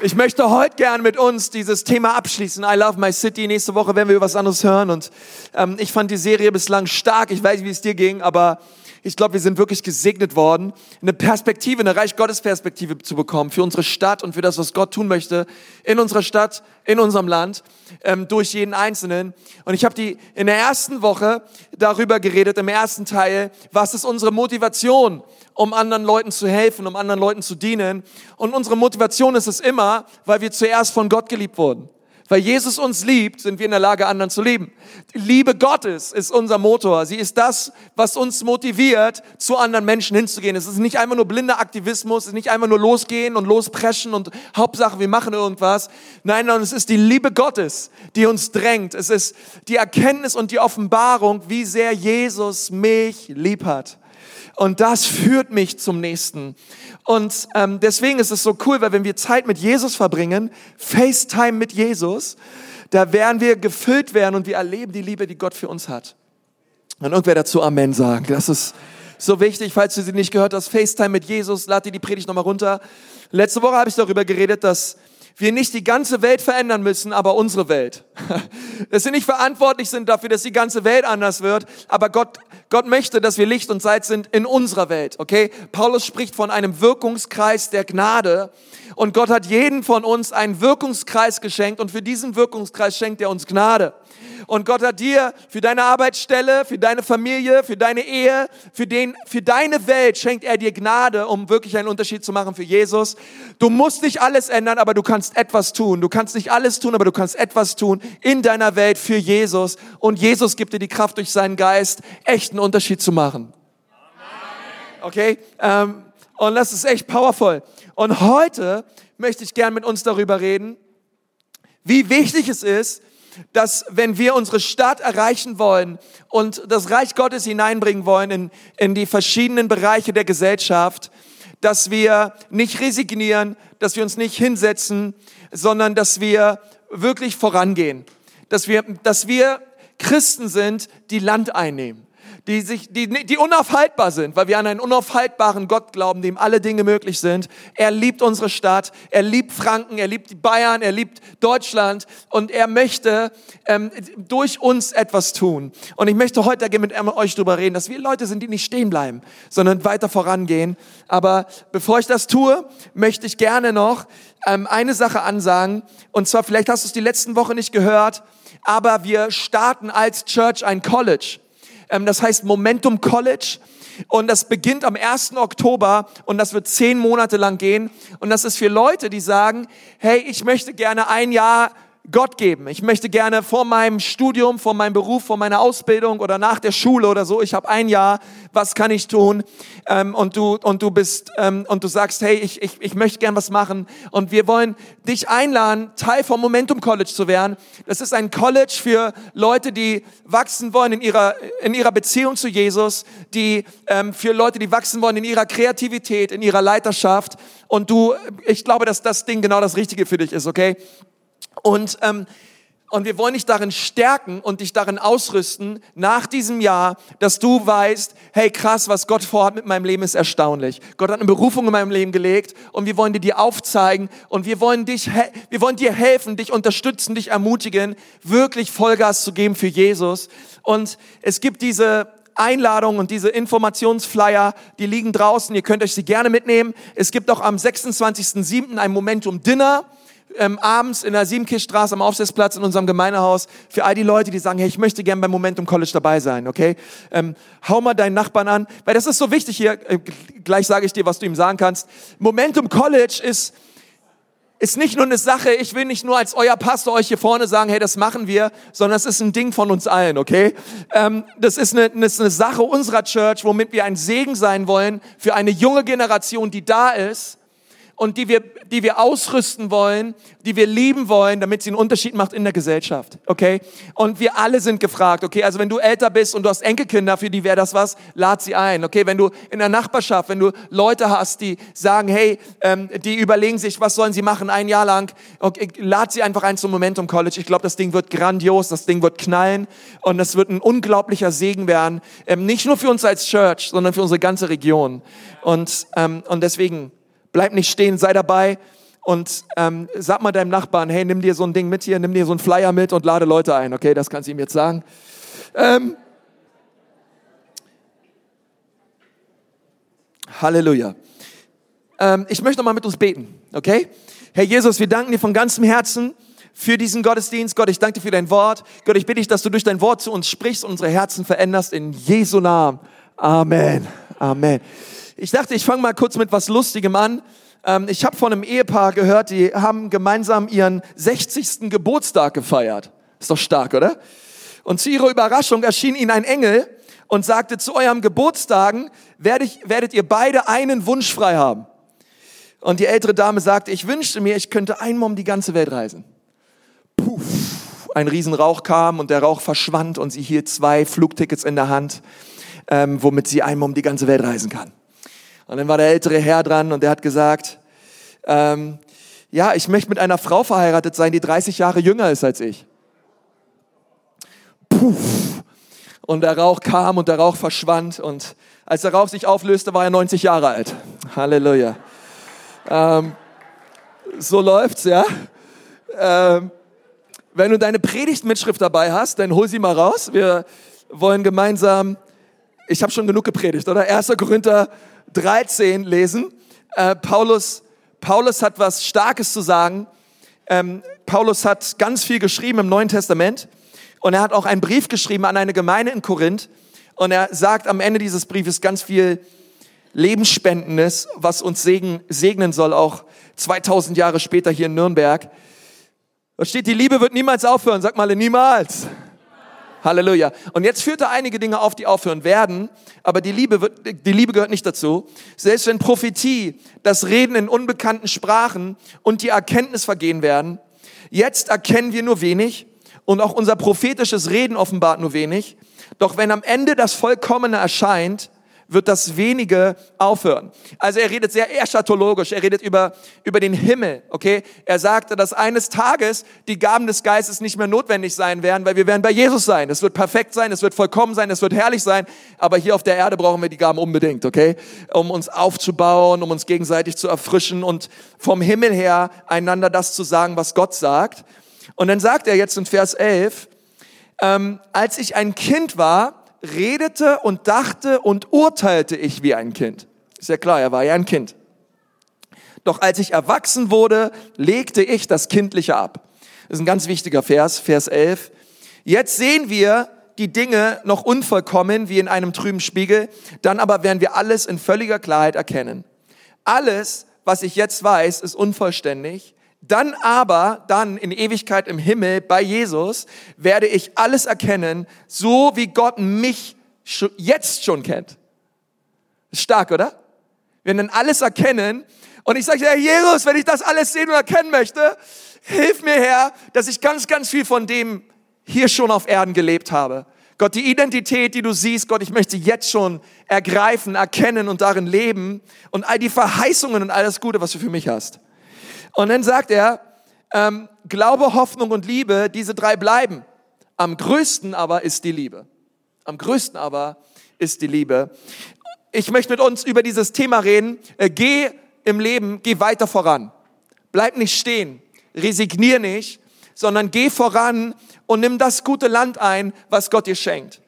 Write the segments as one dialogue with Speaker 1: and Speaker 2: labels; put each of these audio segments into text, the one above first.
Speaker 1: Ich möchte heute gern mit uns dieses Thema abschließen. I love my city. Nächste Woche werden wir über was anderes hören. Und ähm, ich fand die Serie bislang stark. Ich weiß nicht, wie es dir ging, aber ich glaube, wir sind wirklich gesegnet worden, eine Perspektive, eine Reich Gottes Perspektive zu bekommen für unsere Stadt und für das, was Gott tun möchte in unserer Stadt, in unserem Land, ähm, durch jeden Einzelnen. Und ich habe die in der ersten Woche darüber geredet, im ersten Teil, was ist unsere Motivation, um anderen Leuten zu helfen, um anderen Leuten zu dienen. Und unsere Motivation ist es immer, weil wir zuerst von Gott geliebt wurden. Weil Jesus uns liebt, sind wir in der Lage, anderen zu lieben. Die Liebe Gottes ist unser Motor. Sie ist das, was uns motiviert, zu anderen Menschen hinzugehen. Es ist nicht einfach nur blinder Aktivismus, es ist nicht einfach nur losgehen und lospreschen und Hauptsache, wir machen irgendwas. Nein, sondern es ist die Liebe Gottes, die uns drängt. Es ist die Erkenntnis und die Offenbarung, wie sehr Jesus mich lieb hat. Und das führt mich zum nächsten. Und ähm, deswegen ist es so cool, weil wenn wir Zeit mit Jesus verbringen, FaceTime mit Jesus, da werden wir gefüllt werden und wir erleben die Liebe, die Gott für uns hat. Und irgendwer dazu Amen sagen. Das ist so wichtig, falls du sie nicht gehört hast. FaceTime mit Jesus, lad dir die Predigt nochmal runter. Letzte Woche habe ich darüber geredet, dass wir nicht die ganze Welt verändern müssen, aber unsere Welt. Dass wir nicht verantwortlich sind dafür, dass die ganze Welt anders wird, aber Gott, Gott möchte, dass wir Licht und Salz sind in unserer Welt, okay? Paulus spricht von einem Wirkungskreis der Gnade und Gott hat jeden von uns einen Wirkungskreis geschenkt und für diesen Wirkungskreis schenkt er uns Gnade. Und Gott hat dir für deine Arbeitsstelle, für deine Familie, für deine Ehe, für, den, für deine Welt schenkt er dir Gnade, um wirklich einen Unterschied zu machen für Jesus. Du musst nicht alles ändern, aber du kannst etwas tun. Du kannst nicht alles tun, aber du kannst etwas tun in deiner Welt für Jesus. Und Jesus gibt dir die Kraft durch seinen Geist, echten Unterschied zu machen. Okay? Ähm, und das ist echt powerful. Und heute möchte ich gern mit uns darüber reden, wie wichtig es ist, dass wenn wir unsere Stadt erreichen wollen und das Reich Gottes hineinbringen wollen in, in die verschiedenen Bereiche der Gesellschaft, dass wir nicht resignieren, dass wir uns nicht hinsetzen, sondern dass wir wirklich vorangehen. Dass wir, dass wir Christen sind, die Land einnehmen die, sich, die, die unaufhaltbar sind, weil wir an einen unaufhaltbaren Gott glauben, dem alle Dinge möglich sind. Er liebt unsere Stadt, er liebt Franken, er liebt Bayern, er liebt Deutschland und er möchte ähm, durch uns etwas tun. Und ich möchte heute mit euch darüber reden, dass wir Leute sind, die nicht stehen bleiben, sondern weiter vorangehen. Aber bevor ich das tue, möchte ich gerne noch ähm, eine Sache ansagen. Und zwar, vielleicht hast du es die letzten Wochen nicht gehört, aber wir starten als Church ein College. Ähm, das heißt Momentum College. Und das beginnt am 1. Oktober und das wird zehn Monate lang gehen. Und das ist für Leute, die sagen, hey, ich möchte gerne ein Jahr Gott geben. Ich möchte gerne vor meinem Studium, vor meinem Beruf, vor meiner Ausbildung oder nach der Schule oder so, ich habe ein Jahr, was kann ich tun? Ähm, und du und du bist ähm, und du sagst, hey, ich, ich, ich möchte gern was machen. Und wir wollen dich einladen, Teil vom Momentum College zu werden. Das ist ein College für Leute, die wachsen wollen in ihrer in ihrer Beziehung zu Jesus, die ähm, für Leute, die wachsen wollen in ihrer Kreativität, in ihrer Leiterschaft. Und du, ich glaube, dass das Ding genau das Richtige für dich ist, okay? Und, ähm, und wir wollen dich darin stärken und dich darin ausrüsten nach diesem Jahr, dass du weißt, hey krass, was Gott vorhat mit meinem Leben ist erstaunlich. Gott hat eine Berufung in meinem Leben gelegt und wir wollen dir die aufzeigen und wir wollen dich, wir wollen dir helfen, dich unterstützen, dich ermutigen, wirklich Vollgas zu geben für Jesus. Und es gibt diese Einladung und diese Informationsflyer, die liegen draußen. Ihr könnt euch sie gerne mitnehmen. Es gibt auch am 26.07. ein Momentum Dinner ähm, abends in der Siebenkirchstraße am Aufsitzplatz in unserem Gemeindehaus für all die Leute, die sagen, hey, ich möchte gerne beim Momentum College dabei sein, okay? Ähm, hau mal deinen Nachbarn an, weil das ist so wichtig hier. Äh, gleich sage ich dir, was du ihm sagen kannst. Momentum College ist ist nicht nur eine Sache, ich will nicht nur als euer Pastor euch hier vorne sagen, hey, das machen wir, sondern es ist ein Ding von uns allen, okay? Ähm, das, ist eine, das ist eine Sache unserer Church, womit wir ein Segen sein wollen für eine junge Generation, die da ist und die wir, die wir ausrüsten wollen, die wir lieben wollen, damit sie einen Unterschied macht in der Gesellschaft, okay? Und wir alle sind gefragt, okay? Also wenn du älter bist und du hast Enkelkinder, für die wäre das was, lad sie ein, okay? Wenn du in der Nachbarschaft, wenn du Leute hast, die sagen, hey, ähm, die überlegen sich, was sollen sie machen ein Jahr lang, okay, lad sie einfach ein zum Momentum College. Ich glaube, das Ding wird grandios, das Ding wird knallen und das wird ein unglaublicher Segen werden, ähm, nicht nur für uns als Church, sondern für unsere ganze Region. Und, ähm, und deswegen Bleib nicht stehen, sei dabei Und ähm, sag mal deinem Nachbarn, hey, nimm dir so ein Ding mit hier, nimm dir so einen Flyer mit und lade Leute ein. Okay, das kannst du ihm jetzt sagen. Ähm, Halleluja. Ähm, ich möchte nochmal mit uns beten, okay? Herr Jesus, wir danken dir von ganzem Herzen für diesen Gottesdienst. Gott, ich danke dir für dein Wort. Gott, ich bitte dich, dass du durch dein Wort zu uns sprichst und unsere Herzen veränderst in Jesu Namen. Amen. Amen. Ich dachte, ich fange mal kurz mit was Lustigem an. Ähm, ich habe von einem Ehepaar gehört, die haben gemeinsam ihren 60. Geburtstag gefeiert. Ist doch stark, oder? Und zu ihrer Überraschung erschien ihnen ein Engel und sagte, zu eurem Geburtstagen werdet ihr beide einen Wunsch frei haben. Und die ältere Dame sagte, ich wünschte mir, ich könnte einmal um die ganze Welt reisen. Puff, ein Riesenrauch kam und der Rauch verschwand und sie hielt zwei Flugtickets in der Hand, ähm, womit sie einmal um die ganze Welt reisen kann. Und dann war der ältere Herr dran und der hat gesagt, ähm, ja, ich möchte mit einer Frau verheiratet sein, die 30 Jahre jünger ist als ich. Puff. Und der Rauch kam und der Rauch verschwand und als der Rauch sich auflöste, war er 90 Jahre alt. Halleluja. Ähm, so läuft's, ja. Ähm, wenn du deine Predigtmitschrift dabei hast, dann hol sie mal raus. Wir wollen gemeinsam, ich habe schon genug gepredigt, oder? 1. Korinther 13 lesen. Äh, Paulus, Paulus hat was Starkes zu sagen. Ähm, Paulus hat ganz viel geschrieben im Neuen Testament und er hat auch einen Brief geschrieben an eine Gemeinde in Korinth und er sagt am Ende dieses Briefes ganz viel Lebensspendendes, was uns segen, segnen soll, auch 2000 Jahre später hier in Nürnberg. Da steht, die Liebe wird niemals aufhören. Sag mal, niemals. Halleluja. Und jetzt führt er einige Dinge auf, die aufhören werden, aber die Liebe, wird, die Liebe gehört nicht dazu. Selbst wenn Prophetie, das Reden in unbekannten Sprachen und die Erkenntnis vergehen werden, jetzt erkennen wir nur wenig und auch unser prophetisches Reden offenbart nur wenig. Doch wenn am Ende das Vollkommene erscheint, wird das wenige aufhören. Also er redet sehr eschatologisch, er redet über, über den Himmel, okay? Er sagte, dass eines Tages die Gaben des Geistes nicht mehr notwendig sein werden, weil wir werden bei Jesus sein. Es wird perfekt sein, es wird vollkommen sein, es wird herrlich sein, aber hier auf der Erde brauchen wir die Gaben unbedingt, okay? Um uns aufzubauen, um uns gegenseitig zu erfrischen und vom Himmel her einander das zu sagen, was Gott sagt. Und dann sagt er jetzt in Vers 11, ähm, als ich ein Kind war, redete und dachte und urteilte ich wie ein Kind. Ist ja klar, er war ja ein Kind. Doch als ich erwachsen wurde, legte ich das Kindliche ab. Das ist ein ganz wichtiger Vers, Vers 11. Jetzt sehen wir die Dinge noch unvollkommen wie in einem trüben Spiegel, dann aber werden wir alles in völliger Klarheit erkennen. Alles, was ich jetzt weiß, ist unvollständig. Dann aber, dann in Ewigkeit im Himmel bei Jesus, werde ich alles erkennen, so wie Gott mich jetzt schon kennt. Stark, oder? Wir werden alles erkennen. Und ich sage, Herr Jesus, wenn ich das alles sehen und erkennen möchte, hilf mir, Herr, dass ich ganz, ganz viel von dem hier schon auf Erden gelebt habe. Gott, die Identität, die du siehst, Gott, ich möchte jetzt schon ergreifen, erkennen und darin leben und all die Verheißungen und all das Gute, was du für mich hast. Und dann sagt er, ähm, Glaube, Hoffnung und Liebe, diese drei bleiben. Am größten aber ist die Liebe. Am größten aber ist die Liebe. Ich möchte mit uns über dieses Thema reden. Äh, geh im Leben, geh weiter voran. Bleib nicht stehen. Resignier nicht, sondern geh voran und nimm das gute Land ein, was Gott dir schenkt.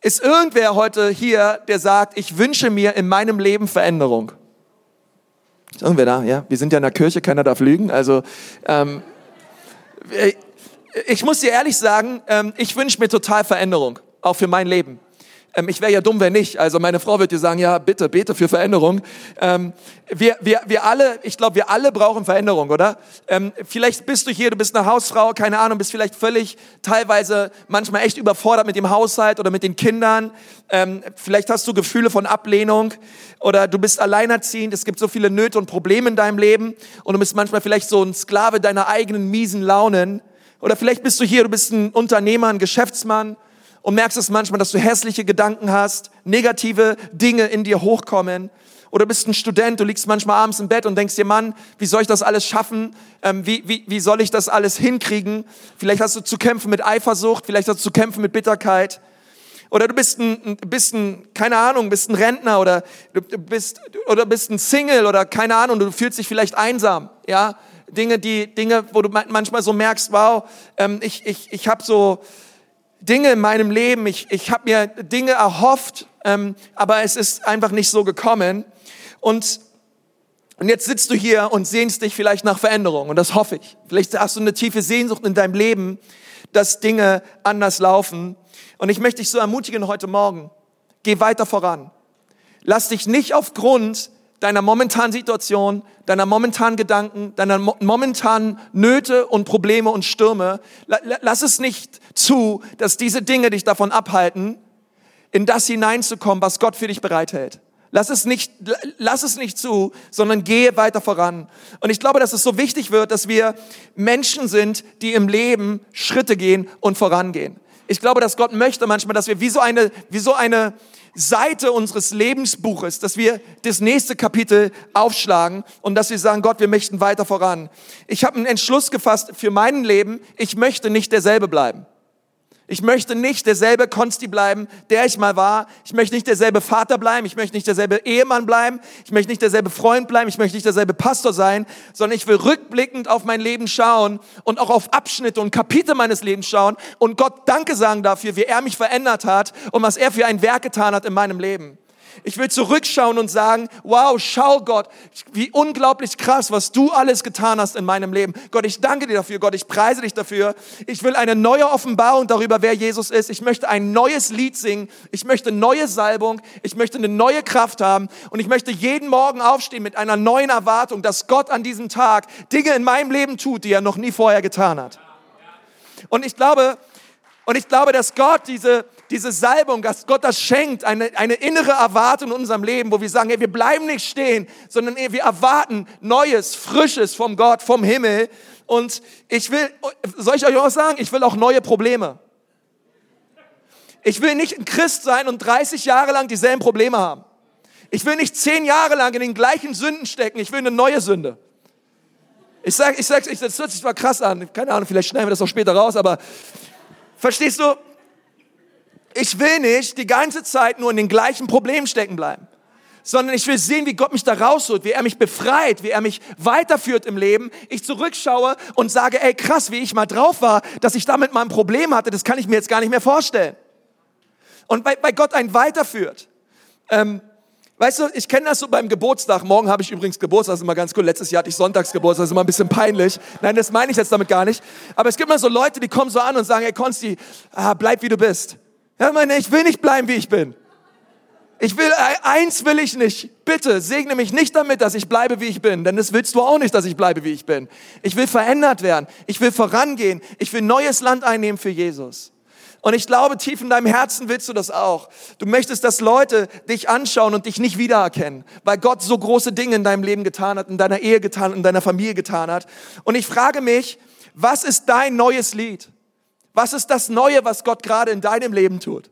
Speaker 1: Ist irgendwer heute hier, der sagt, ich wünsche mir in meinem Leben Veränderung? Ist irgendwer da? Ja, wir sind ja in der Kirche, keiner darf lügen. Also ähm, äh, ich muss dir ehrlich sagen, ähm, ich wünsche mir total Veränderung, auch für mein Leben. Ähm, ich wäre ja dumm, wenn nicht. Also meine Frau wird dir sagen, ja, bitte, bete für Veränderung. Ähm, wir, wir, wir alle, ich glaube, wir alle brauchen Veränderung, oder? Ähm, vielleicht bist du hier, du bist eine Hausfrau, keine Ahnung, bist vielleicht völlig, teilweise manchmal echt überfordert mit dem Haushalt oder mit den Kindern. Ähm, vielleicht hast du Gefühle von Ablehnung oder du bist alleinerziehend. Es gibt so viele Nöte und Probleme in deinem Leben und du bist manchmal vielleicht so ein Sklave deiner eigenen miesen Launen. Oder vielleicht bist du hier, du bist ein Unternehmer, ein Geschäftsmann und merkst es manchmal, dass du hässliche Gedanken hast, negative Dinge in dir hochkommen. Oder bist ein Student, du liegst manchmal abends im Bett und denkst dir, Mann, wie soll ich das alles schaffen? Ähm, wie, wie, wie soll ich das alles hinkriegen? Vielleicht hast du zu kämpfen mit Eifersucht, vielleicht hast du zu kämpfen mit Bitterkeit. Oder du bist ein, bist ein, keine Ahnung, bist ein Rentner oder du bist, oder bist ein Single oder keine Ahnung, du fühlst dich vielleicht einsam, ja? Dinge, die Dinge, wo du manchmal so merkst, wow, ähm, ich ich ich habe so Dinge in meinem Leben, ich ich habe mir Dinge erhofft, ähm, aber es ist einfach nicht so gekommen. Und und jetzt sitzt du hier und sehnst dich vielleicht nach Veränderung und das hoffe ich. Vielleicht hast du eine tiefe Sehnsucht in deinem Leben, dass Dinge anders laufen. Und ich möchte dich so ermutigen heute Morgen, geh weiter voran. Lass dich nicht aufgrund deiner momentanen Situation, deiner momentanen Gedanken, deiner momentanen Nöte und Probleme und Stürme, lass es nicht zu, dass diese Dinge dich davon abhalten, in das hineinzukommen, was Gott für dich bereithält. Lass es nicht, lass es nicht zu, sondern gehe weiter voran. Und ich glaube, dass es so wichtig wird, dass wir Menschen sind, die im Leben Schritte gehen und vorangehen. Ich glaube, dass Gott möchte manchmal, dass wir wie so eine, wie so eine Seite unseres Lebensbuches, dass wir das nächste Kapitel aufschlagen und dass wir sagen, Gott, wir möchten weiter voran. Ich habe einen Entschluss gefasst für mein Leben. Ich möchte nicht derselbe bleiben. Ich möchte nicht derselbe Konsti bleiben, der ich mal war. Ich möchte nicht derselbe Vater bleiben. Ich möchte nicht derselbe Ehemann bleiben. Ich möchte nicht derselbe Freund bleiben. Ich möchte nicht derselbe Pastor sein, sondern ich will rückblickend auf mein Leben schauen und auch auf Abschnitte und Kapitel meines Lebens schauen und Gott Danke sagen dafür, wie er mich verändert hat und was er für ein Werk getan hat in meinem Leben. Ich will zurückschauen und sagen, wow, schau Gott, wie unglaublich krass, was du alles getan hast in meinem Leben. Gott, ich danke dir dafür. Gott, ich preise dich dafür. Ich will eine neue Offenbarung darüber, wer Jesus ist. Ich möchte ein neues Lied singen. Ich möchte neue Salbung. Ich möchte eine neue Kraft haben. Und ich möchte jeden Morgen aufstehen mit einer neuen Erwartung, dass Gott an diesem Tag Dinge in meinem Leben tut, die er noch nie vorher getan hat. Und ich glaube, und ich glaube, dass Gott diese, diese Salbung, dass Gott das schenkt, eine, eine innere Erwartung in unserem Leben, wo wir sagen, hey, wir bleiben nicht stehen, sondern wir erwarten Neues, Frisches vom Gott, vom Himmel. Und ich will, soll ich euch auch sagen, ich will auch neue Probleme. Ich will nicht ein Christ sein und 30 Jahre lang dieselben Probleme haben. Ich will nicht zehn Jahre lang in den gleichen Sünden stecken. Ich will eine neue Sünde. Ich sag, ich sag, ich, das hört sich zwar krass an. Keine Ahnung, vielleicht schneiden wir das auch später raus, aber verstehst du? Ich will nicht die ganze Zeit nur in den gleichen Problemen stecken bleiben, sondern ich will sehen, wie Gott mich da rausholt, wie er mich befreit, wie er mich weiterführt im Leben. Ich zurückschaue und sage, ey krass, wie ich mal drauf war, dass ich damit mal ein Problem hatte, das kann ich mir jetzt gar nicht mehr vorstellen. Und bei, bei Gott einen weiterführt. Ähm, Weißt du, ich kenne das so beim Geburtstag. Morgen habe ich übrigens Geburtstag, das ist immer ganz cool. Letztes Jahr hatte ich Sonntagsgeburtstag, das ist immer ein bisschen peinlich. Nein, das meine ich jetzt damit gar nicht. Aber es gibt immer so Leute, die kommen so an und sagen, hey Konsti, ah, bleib wie du bist. Ja, meine, ich will nicht bleiben, wie ich bin. Ich will, äh, eins will ich nicht. Bitte segne mich nicht damit, dass ich bleibe, wie ich bin. Denn das willst du auch nicht, dass ich bleibe, wie ich bin. Ich will verändert werden. Ich will vorangehen. Ich will neues Land einnehmen für Jesus. Und ich glaube, tief in deinem Herzen willst du das auch. Du möchtest, dass Leute dich anschauen und dich nicht wiedererkennen, weil Gott so große Dinge in deinem Leben getan hat, in deiner Ehe getan, in deiner Familie getan hat. Und ich frage mich, was ist dein neues Lied? Was ist das Neue, was Gott gerade in deinem Leben tut?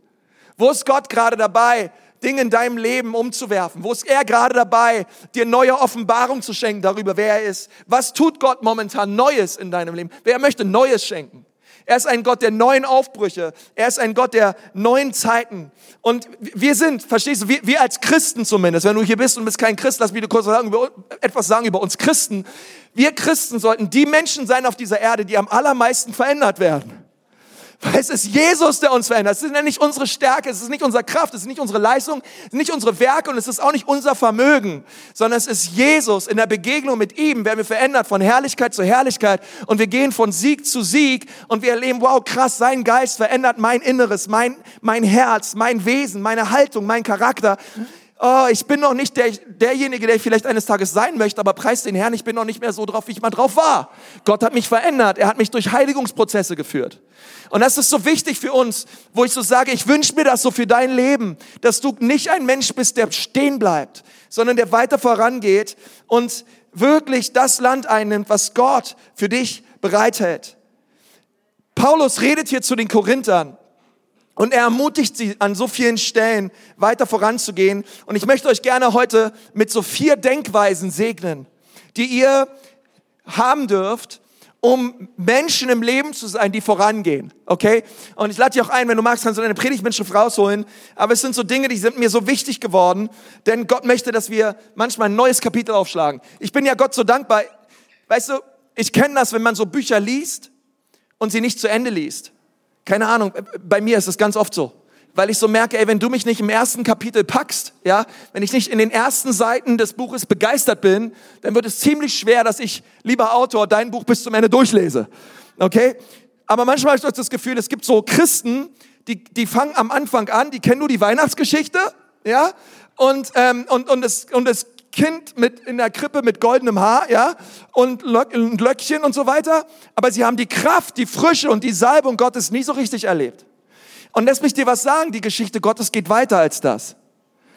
Speaker 1: Wo ist Gott gerade dabei, Dinge in deinem Leben umzuwerfen? Wo ist er gerade dabei, dir neue Offenbarung zu schenken darüber, wer er ist? Was tut Gott momentan Neues in deinem Leben? Wer möchte Neues schenken? Er ist ein Gott der neuen Aufbrüche. Er ist ein Gott der neuen Zeiten. Und wir sind, verstehst du, wir, wir als Christen zumindest, wenn du hier bist und bist kein Christ, lass mich kurz sagen, über, etwas sagen über uns Christen. Wir Christen sollten die Menschen sein auf dieser Erde, die am allermeisten verändert werden. Weil es ist Jesus, der uns verändert. Es ist nicht unsere Stärke, es ist nicht unsere Kraft, es ist nicht unsere Leistung, es ist nicht unsere Werke und es ist auch nicht unser Vermögen, sondern es ist Jesus. In der Begegnung mit ihm werden wir verändert von Herrlichkeit zu Herrlichkeit und wir gehen von Sieg zu Sieg und wir erleben, wow, krass, sein Geist verändert mein Inneres, mein, mein Herz, mein Wesen, meine Haltung, mein Charakter oh, ich bin noch nicht der, derjenige, der ich vielleicht eines Tages sein möchte, aber preis den Herrn, ich bin noch nicht mehr so drauf, wie ich mal drauf war. Gott hat mich verändert, er hat mich durch Heiligungsprozesse geführt. Und das ist so wichtig für uns, wo ich so sage, ich wünsche mir das so für dein Leben, dass du nicht ein Mensch bist, der stehen bleibt, sondern der weiter vorangeht und wirklich das Land einnimmt, was Gott für dich bereithält. Paulus redet hier zu den Korinthern und er ermutigt sie an so vielen Stellen weiter voranzugehen. Und ich möchte euch gerne heute mit so vier Denkweisen segnen, die ihr haben dürft, um Menschen im Leben zu sein, die vorangehen. Okay? Und ich lade dich auch ein, wenn du magst, kannst du deine Predigtmitschrift rausholen. Aber es sind so Dinge, die sind mir so wichtig geworden, denn Gott möchte, dass wir manchmal ein neues Kapitel aufschlagen. Ich bin ja Gott so dankbar. Weißt du, ich kenne das, wenn man so Bücher liest und sie nicht zu Ende liest. Keine Ahnung, bei mir ist es ganz oft so. Weil ich so merke, ey, wenn du mich nicht im ersten Kapitel packst, ja, wenn ich nicht in den ersten Seiten des Buches begeistert bin, dann wird es ziemlich schwer, dass ich, lieber Autor, dein Buch bis zum Ende durchlese. Okay? Aber manchmal habe ich das Gefühl, es gibt so Christen, die, die fangen am Anfang an, die kennen nur die Weihnachtsgeschichte, ja, und, ähm, und, und, das, und das Kind mit in der Krippe mit goldenem Haar, ja, und, Löckchen und so weiter. Aber sie haben die Kraft, die Frische und die Salbung Gottes nie so richtig erlebt. Und lass mich dir was sagen, die Geschichte Gottes geht weiter als das.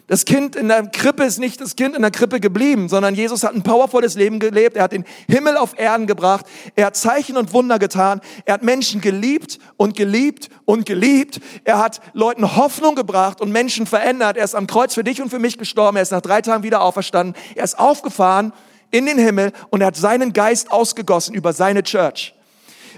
Speaker 1: Das Kind in der Krippe ist nicht das Kind in der Krippe geblieben, sondern Jesus hat ein powervolles Leben gelebt. Er hat den Himmel auf Erden gebracht. Er hat Zeichen und Wunder getan. Er hat Menschen geliebt und geliebt und geliebt. Er hat Leuten Hoffnung gebracht und Menschen verändert. Er ist am Kreuz für dich und für mich gestorben. Er ist nach drei Tagen wieder auferstanden. Er ist aufgefahren in den Himmel und er hat seinen Geist ausgegossen über seine Church.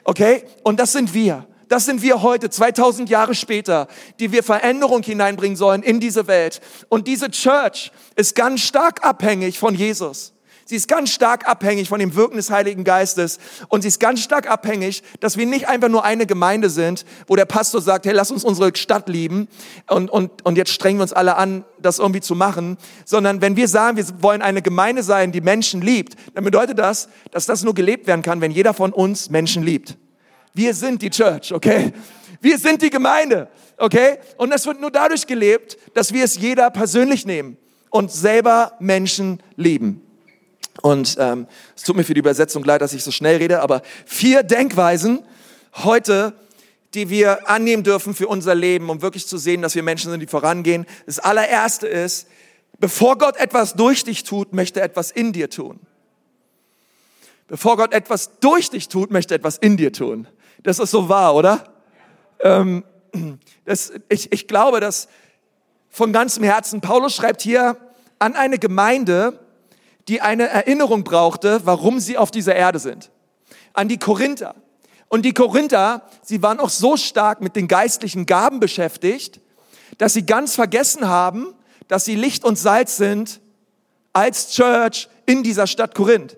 Speaker 1: Okay? Und das sind wir. Das sind wir heute, 2000 Jahre später, die wir Veränderung hineinbringen sollen in diese Welt. Und diese Church ist ganz stark abhängig von Jesus. Sie ist ganz stark abhängig von dem Wirken des Heiligen Geistes. Und sie ist ganz stark abhängig, dass wir nicht einfach nur eine Gemeinde sind, wo der Pastor sagt, hey, lass uns unsere Stadt lieben und, und, und jetzt strengen wir uns alle an, das irgendwie zu machen. Sondern wenn wir sagen, wir wollen eine Gemeinde sein, die Menschen liebt, dann bedeutet das, dass das nur gelebt werden kann, wenn jeder von uns Menschen liebt. Wir sind die Church, okay? Wir sind die Gemeinde, okay? Und das wird nur dadurch gelebt, dass wir es jeder persönlich nehmen und selber Menschen lieben. Und ähm, es tut mir für die Übersetzung leid, dass ich so schnell rede, aber vier Denkweisen heute, die wir annehmen dürfen für unser Leben, um wirklich zu sehen, dass wir Menschen sind, die vorangehen. Das allererste ist, bevor Gott etwas durch dich tut, möchte er etwas in dir tun. Bevor Gott etwas durch dich tut, möchte er etwas in dir tun. Das ist so wahr, oder? Ähm, das, ich, ich glaube, dass von ganzem Herzen, Paulus schreibt hier an eine Gemeinde, die eine Erinnerung brauchte, warum sie auf dieser Erde sind. An die Korinther. Und die Korinther, sie waren auch so stark mit den geistlichen Gaben beschäftigt, dass sie ganz vergessen haben, dass sie Licht und Salz sind als Church in dieser Stadt Korinth.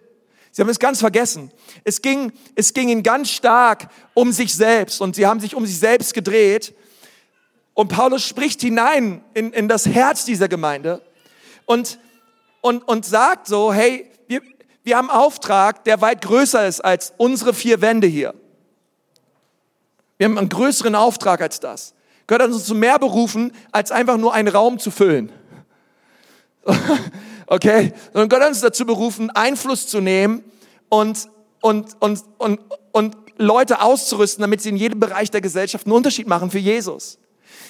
Speaker 1: Sie haben es ganz vergessen. Es ging, es ging ihnen ganz stark um sich selbst und sie haben sich um sich selbst gedreht. Und Paulus spricht hinein in, in das Herz dieser Gemeinde und, und, und sagt so, hey, wir, wir haben einen Auftrag, der weit größer ist als unsere vier Wände hier. Wir haben einen größeren Auftrag als das. Gott hat uns zu mehr berufen, als einfach nur einen Raum zu füllen. Okay? Sondern Gott hat uns dazu berufen, Einfluss zu nehmen und, und, und, und, und Leute auszurüsten, damit sie in jedem Bereich der Gesellschaft einen Unterschied machen für Jesus.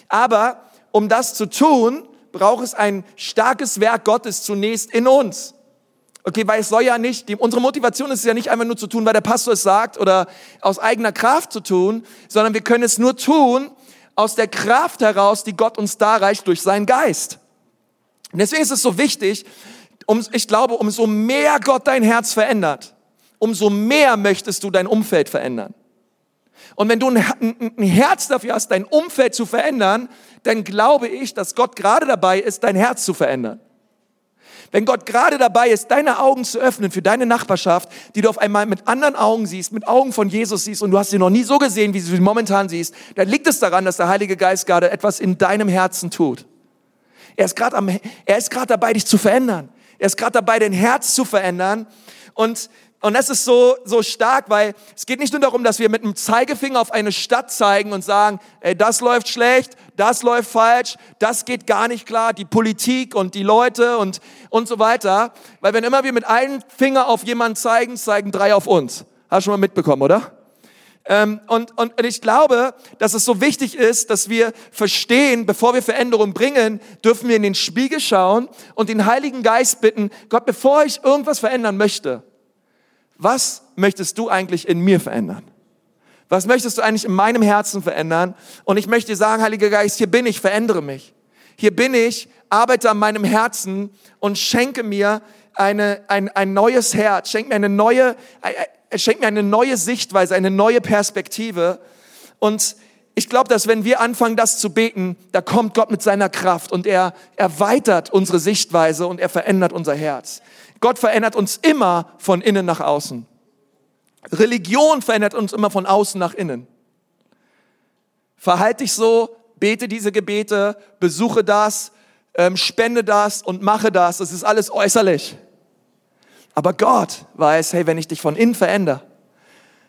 Speaker 1: Aber um das zu tun, braucht es ein starkes Werk Gottes zunächst in uns. Okay, weil es soll ja nicht, die, unsere Motivation ist ja nicht einfach nur zu tun, weil der Pastor es sagt oder aus eigener Kraft zu tun, sondern wir können es nur tun aus der Kraft heraus, die Gott uns darreicht durch seinen Geist. Und deswegen ist es so wichtig, um, ich glaube, umso mehr Gott dein Herz verändert, umso mehr möchtest du dein Umfeld verändern. Und wenn du ein, ein Herz dafür hast, dein Umfeld zu verändern, dann glaube ich, dass Gott gerade dabei ist, dein Herz zu verändern. Wenn Gott gerade dabei ist, deine Augen zu öffnen für deine Nachbarschaft, die du auf einmal mit anderen Augen siehst, mit Augen von Jesus siehst und du hast sie noch nie so gesehen, wie du sie momentan siehst, dann liegt es daran, dass der Heilige Geist gerade etwas in deinem Herzen tut. Er ist gerade am, er ist gerade dabei, dich zu verändern. Er ist gerade dabei, dein Herz zu verändern. Und, und das ist so, so stark, weil es geht nicht nur darum, dass wir mit einem Zeigefinger auf eine Stadt zeigen und sagen, ey, das läuft schlecht, das läuft falsch, das geht gar nicht klar, die Politik und die Leute und, und so weiter. Weil wenn immer wir mit einem Finger auf jemanden zeigen, zeigen drei auf uns. Hast du schon mal mitbekommen, oder? Ähm, und, und ich glaube, dass es so wichtig ist, dass wir verstehen, bevor wir Veränderung bringen, dürfen wir in den Spiegel schauen und den Heiligen Geist bitten, Gott, bevor ich irgendwas verändern möchte, was möchtest du eigentlich in mir verändern? Was möchtest du eigentlich in meinem Herzen verändern? Und ich möchte dir sagen, Heiliger Geist, hier bin ich, verändere mich. Hier bin ich, arbeite an meinem Herzen und schenke mir eine, ein, ein neues Herz, schenke mir eine neue, schenkt mir eine neue Sichtweise, eine neue Perspektive. Und ich glaube, dass wenn wir anfangen, das zu beten, da kommt Gott mit seiner Kraft und er erweitert unsere Sichtweise und er verändert unser Herz. Gott verändert uns immer von innen nach außen. Religion verändert uns immer von außen nach innen. Verhalte dich so, bete diese Gebete, besuche das, ähm, spende das und mache das. Das ist alles äußerlich. Aber Gott weiß, hey, wenn ich dich von innen verändere,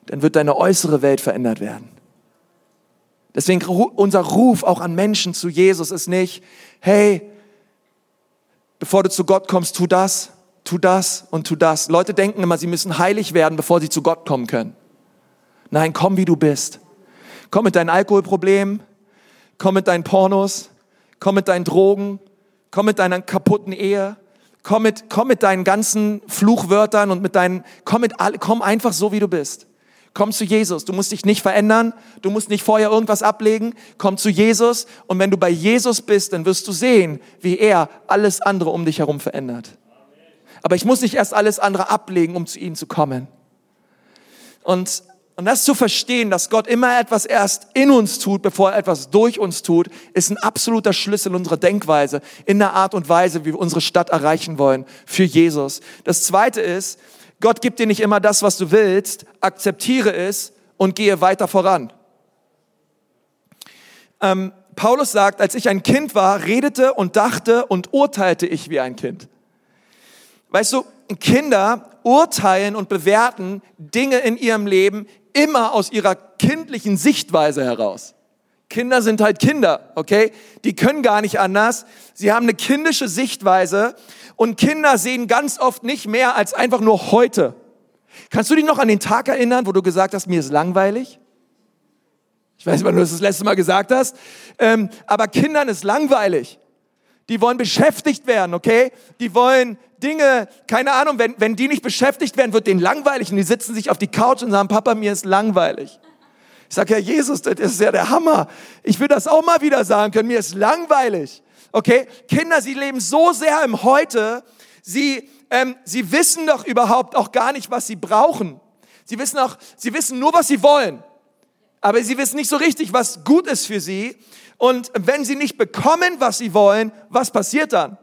Speaker 1: dann wird deine äußere Welt verändert werden. Deswegen unser Ruf auch an Menschen zu Jesus ist nicht, hey, bevor du zu Gott kommst, tu das, tu das und tu das. Leute denken immer, sie müssen heilig werden, bevor sie zu Gott kommen können. Nein, komm wie du bist. Komm mit deinen Alkoholproblemen, komm mit deinen Pornos, komm mit deinen Drogen, komm mit deiner kaputten Ehe, komm mit, komm mit deinen ganzen Fluchwörtern und mit deinen, komm mit, komm einfach so wie du bist. Komm zu Jesus. Du musst dich nicht verändern. Du musst nicht vorher irgendwas ablegen. Komm zu Jesus. Und wenn du bei Jesus bist, dann wirst du sehen, wie er alles andere um dich herum verändert. Aber ich muss nicht erst alles andere ablegen, um zu ihm zu kommen. Und, und das zu verstehen, dass Gott immer etwas erst in uns tut, bevor er etwas durch uns tut, ist ein absoluter Schlüssel unserer Denkweise, in der Art und Weise, wie wir unsere Stadt erreichen wollen für Jesus. Das zweite ist, Gott gibt dir nicht immer das, was du willst, akzeptiere es und gehe weiter voran. Ähm, Paulus sagt, als ich ein Kind war, redete und dachte und urteilte ich wie ein Kind. Weißt du, Kinder urteilen und bewerten Dinge in ihrem Leben immer aus ihrer kindlichen Sichtweise heraus. Kinder sind halt Kinder, okay? Die können gar nicht anders. Sie haben eine kindische Sichtweise und Kinder sehen ganz oft nicht mehr als einfach nur heute. Kannst du dich noch an den Tag erinnern, wo du gesagt hast, mir ist langweilig? Ich weiß nicht, wann du das das letzte Mal gesagt hast. Ähm, aber Kindern ist langweilig. Die wollen beschäftigt werden, okay? Die wollen Dinge, keine Ahnung, wenn, wenn die nicht beschäftigt werden, wird denen langweilig und die sitzen sich auf die Couch und sagen, Papa, mir ist langweilig. Ich sage, Herr Jesus, das ist ja der Hammer. Ich will das auch mal wieder sagen können, mir ist langweilig. Okay? Kinder, sie leben so sehr im Heute, sie, ähm, sie wissen doch überhaupt auch gar nicht, was sie brauchen. Sie wissen auch, sie wissen nur, was sie wollen. Aber sie wissen nicht so richtig, was gut ist für sie. Und wenn sie nicht bekommen, was sie wollen, was passiert dann?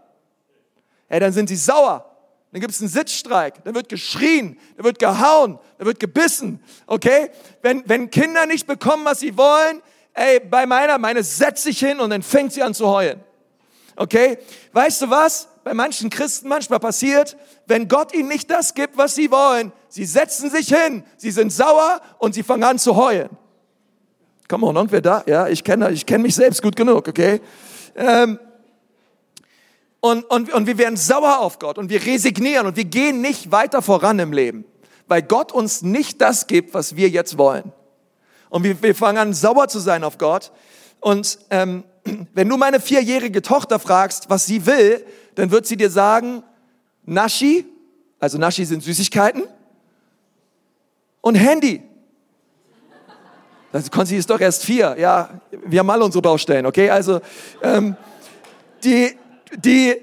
Speaker 1: Ja, dann sind sie sauer. Dann gibt es einen Sitzstreik, dann wird geschrien, dann wird gehauen, dann wird gebissen, okay? Wenn, wenn Kinder nicht bekommen, was sie wollen, ey, bei meiner, meine setzt sich hin und dann fängt sie an zu heulen. Okay? Weißt du was? Bei manchen Christen manchmal passiert, wenn Gott ihnen nicht das gibt, was sie wollen, sie setzen sich hin, sie sind sauer und sie fangen an zu heulen. Come on, und wer da? Ja, ich kenne ich kenn mich selbst gut genug, okay? Ähm, und, und, und wir werden sauer auf Gott und wir resignieren und wir gehen nicht weiter voran im Leben, weil Gott uns nicht das gibt, was wir jetzt wollen. Und wir, wir fangen an, sauer zu sein auf Gott. Und ähm, wenn du meine vierjährige Tochter fragst, was sie will, dann wird sie dir sagen, Naschi, also Naschi sind Süßigkeiten, und Handy. Das Konzi ist doch erst vier. Ja, wir haben alle unsere Baustellen, okay? Also, ähm, die, die,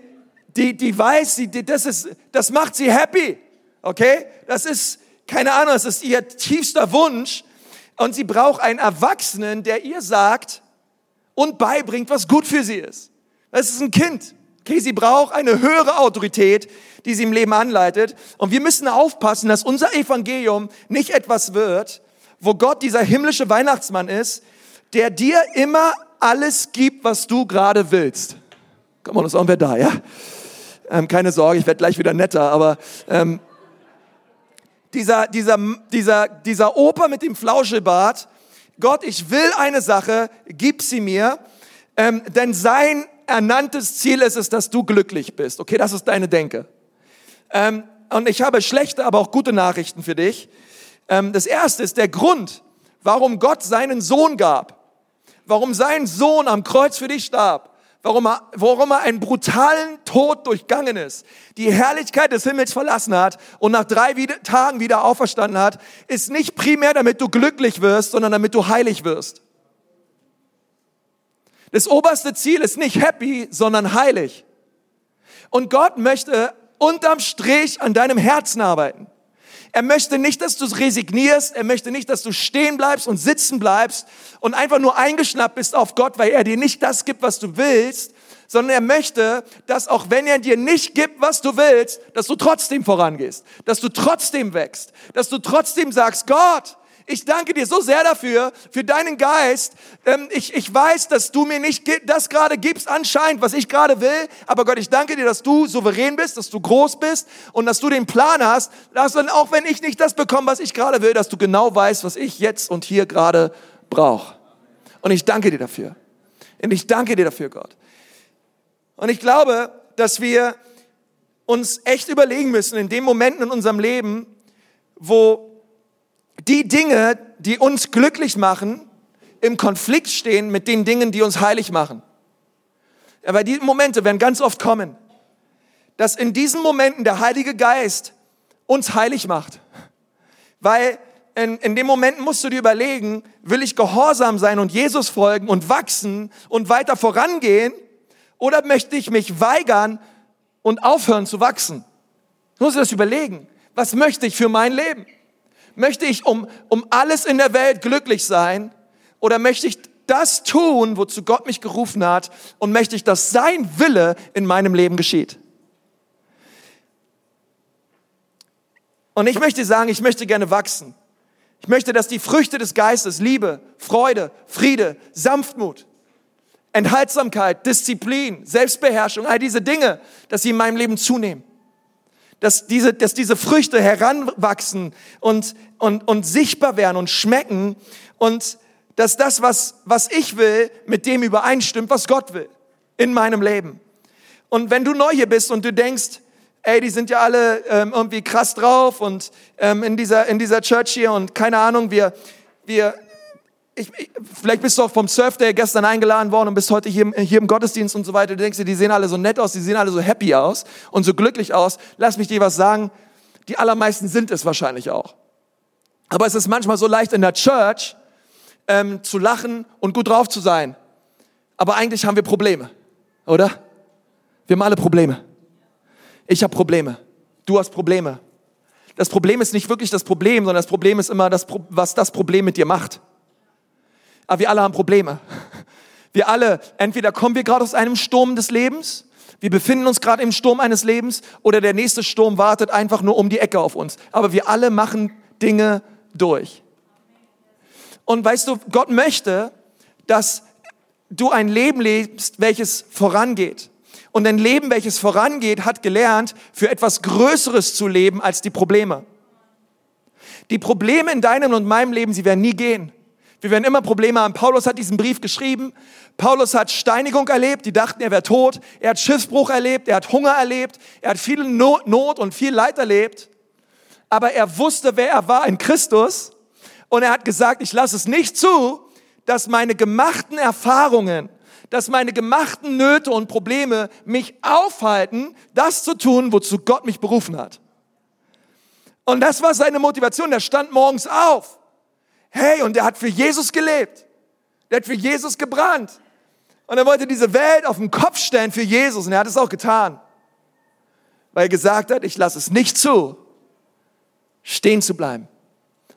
Speaker 1: die, die weiß, die, das, ist, das macht sie happy, okay? Das ist, keine Ahnung, das ist ihr tiefster Wunsch. Und sie braucht einen Erwachsenen, der ihr sagt, und beibringt, was gut für sie ist. Das ist ein Kind. Okay, sie braucht eine höhere Autorität, die sie im Leben anleitet. Und wir müssen aufpassen, dass unser Evangelium nicht etwas wird, wo Gott dieser himmlische Weihnachtsmann ist, der dir immer alles gibt, was du gerade willst. Komm mal, ist wir da, ja? Ähm, keine Sorge, ich werde gleich wieder netter, aber ähm, dieser, dieser, dieser, dieser Opa mit dem Flauschelbart, Gott, ich will eine Sache, gib sie mir, ähm, denn sein ernanntes Ziel ist es, dass du glücklich bist. Okay, das ist deine Denke. Ähm, und ich habe schlechte, aber auch gute Nachrichten für dich. Ähm, das erste ist der Grund, warum Gott seinen Sohn gab, warum sein Sohn am Kreuz für dich starb, warum er, warum er einen brutalen Tod durchgangen ist, die Herrlichkeit des Himmels verlassen hat und nach drei wieder, Tagen wieder auferstanden hat, ist nicht primär, damit du glücklich wirst, sondern damit du heilig wirst. Das oberste Ziel ist nicht happy, sondern heilig. Und Gott möchte unterm Strich an deinem Herzen arbeiten. Er möchte nicht, dass du resignierst. Er möchte nicht, dass du stehen bleibst und sitzen bleibst und einfach nur eingeschnappt bist auf Gott, weil er dir nicht das gibt, was du willst, sondern er möchte, dass auch wenn er dir nicht gibt, was du willst, dass du trotzdem vorangehst, dass du trotzdem wächst, dass du trotzdem sagst, Gott, ich danke dir so sehr dafür, für deinen Geist. Ähm, ich, ich weiß, dass du mir nicht das gerade gibst, anscheinend, was ich gerade will. Aber Gott, ich danke dir, dass du souverän bist, dass du groß bist und dass du den Plan hast, dass dann auch wenn ich nicht das bekomme, was ich gerade will, dass du genau weißt, was ich jetzt und hier gerade brauche. Und ich danke dir dafür. Und ich danke dir dafür, Gott. Und ich glaube, dass wir uns echt überlegen müssen in den Momenten in unserem Leben, wo die Dinge, die uns glücklich machen, im Konflikt stehen mit den Dingen, die uns heilig machen. Aber die Momente werden ganz oft kommen, dass in diesen Momenten der Heilige Geist uns heilig macht. Weil in, in dem Moment musst du dir überlegen, will ich gehorsam sein und Jesus folgen und wachsen und weiter vorangehen oder möchte ich mich weigern und aufhören zu wachsen? Du musst dir das überlegen. Was möchte ich für mein Leben? Möchte ich um, um alles in der Welt glücklich sein oder möchte ich das tun, wozu Gott mich gerufen hat und möchte ich, dass sein Wille in meinem Leben geschieht? Und ich möchte sagen, ich möchte gerne wachsen. Ich möchte, dass die Früchte des Geistes, Liebe, Freude, Friede, Sanftmut, Enthaltsamkeit, Disziplin, Selbstbeherrschung, all diese Dinge, dass sie in meinem Leben zunehmen dass diese, dass diese Früchte heranwachsen und, und, und sichtbar werden und schmecken und dass das, was, was ich will, mit dem übereinstimmt, was Gott will in meinem Leben. Und wenn du neu hier bist und du denkst, ey, die sind ja alle ähm, irgendwie krass drauf und ähm, in, dieser, in dieser Church hier und keine Ahnung, wir, wir, ich, ich, vielleicht bist du auch vom Surf Day gestern eingeladen worden und bist heute hier, hier im Gottesdienst und so weiter. Du denkst dir, die sehen alle so nett aus, die sehen alle so happy aus und so glücklich aus. Lass mich dir was sagen. Die allermeisten sind es wahrscheinlich auch. Aber es ist manchmal so leicht in der Church ähm, zu lachen und gut drauf zu sein. Aber eigentlich haben wir Probleme, oder? Wir haben alle Probleme. Ich habe Probleme. Du hast Probleme. Das Problem ist nicht wirklich das Problem, sondern das Problem ist immer, das, was das Problem mit dir macht. Aber wir alle haben Probleme. Wir alle, entweder kommen wir gerade aus einem Sturm des Lebens, wir befinden uns gerade im Sturm eines Lebens oder der nächste Sturm wartet einfach nur um die Ecke auf uns. Aber wir alle machen Dinge durch. Und weißt du, Gott möchte, dass du ein Leben lebst, welches vorangeht. Und ein Leben, welches vorangeht, hat gelernt, für etwas Größeres zu leben als die Probleme. Die Probleme in deinem und meinem Leben, sie werden nie gehen. Wir werden immer Probleme haben. Paulus hat diesen Brief geschrieben. Paulus hat Steinigung erlebt. Die dachten, er wäre tot. Er hat Schiffsbruch erlebt. Er hat Hunger erlebt. Er hat viel Not und viel Leid erlebt. Aber er wusste, wer er war in Christus. Und er hat gesagt, ich lasse es nicht zu, dass meine gemachten Erfahrungen, dass meine gemachten Nöte und Probleme mich aufhalten, das zu tun, wozu Gott mich berufen hat. Und das war seine Motivation. Er stand morgens auf Hey, und der hat für Jesus gelebt. Der hat für Jesus gebrannt. Und er wollte diese Welt auf den Kopf stellen für Jesus. Und er hat es auch getan. Weil er gesagt hat, ich lasse es nicht zu, stehen zu bleiben.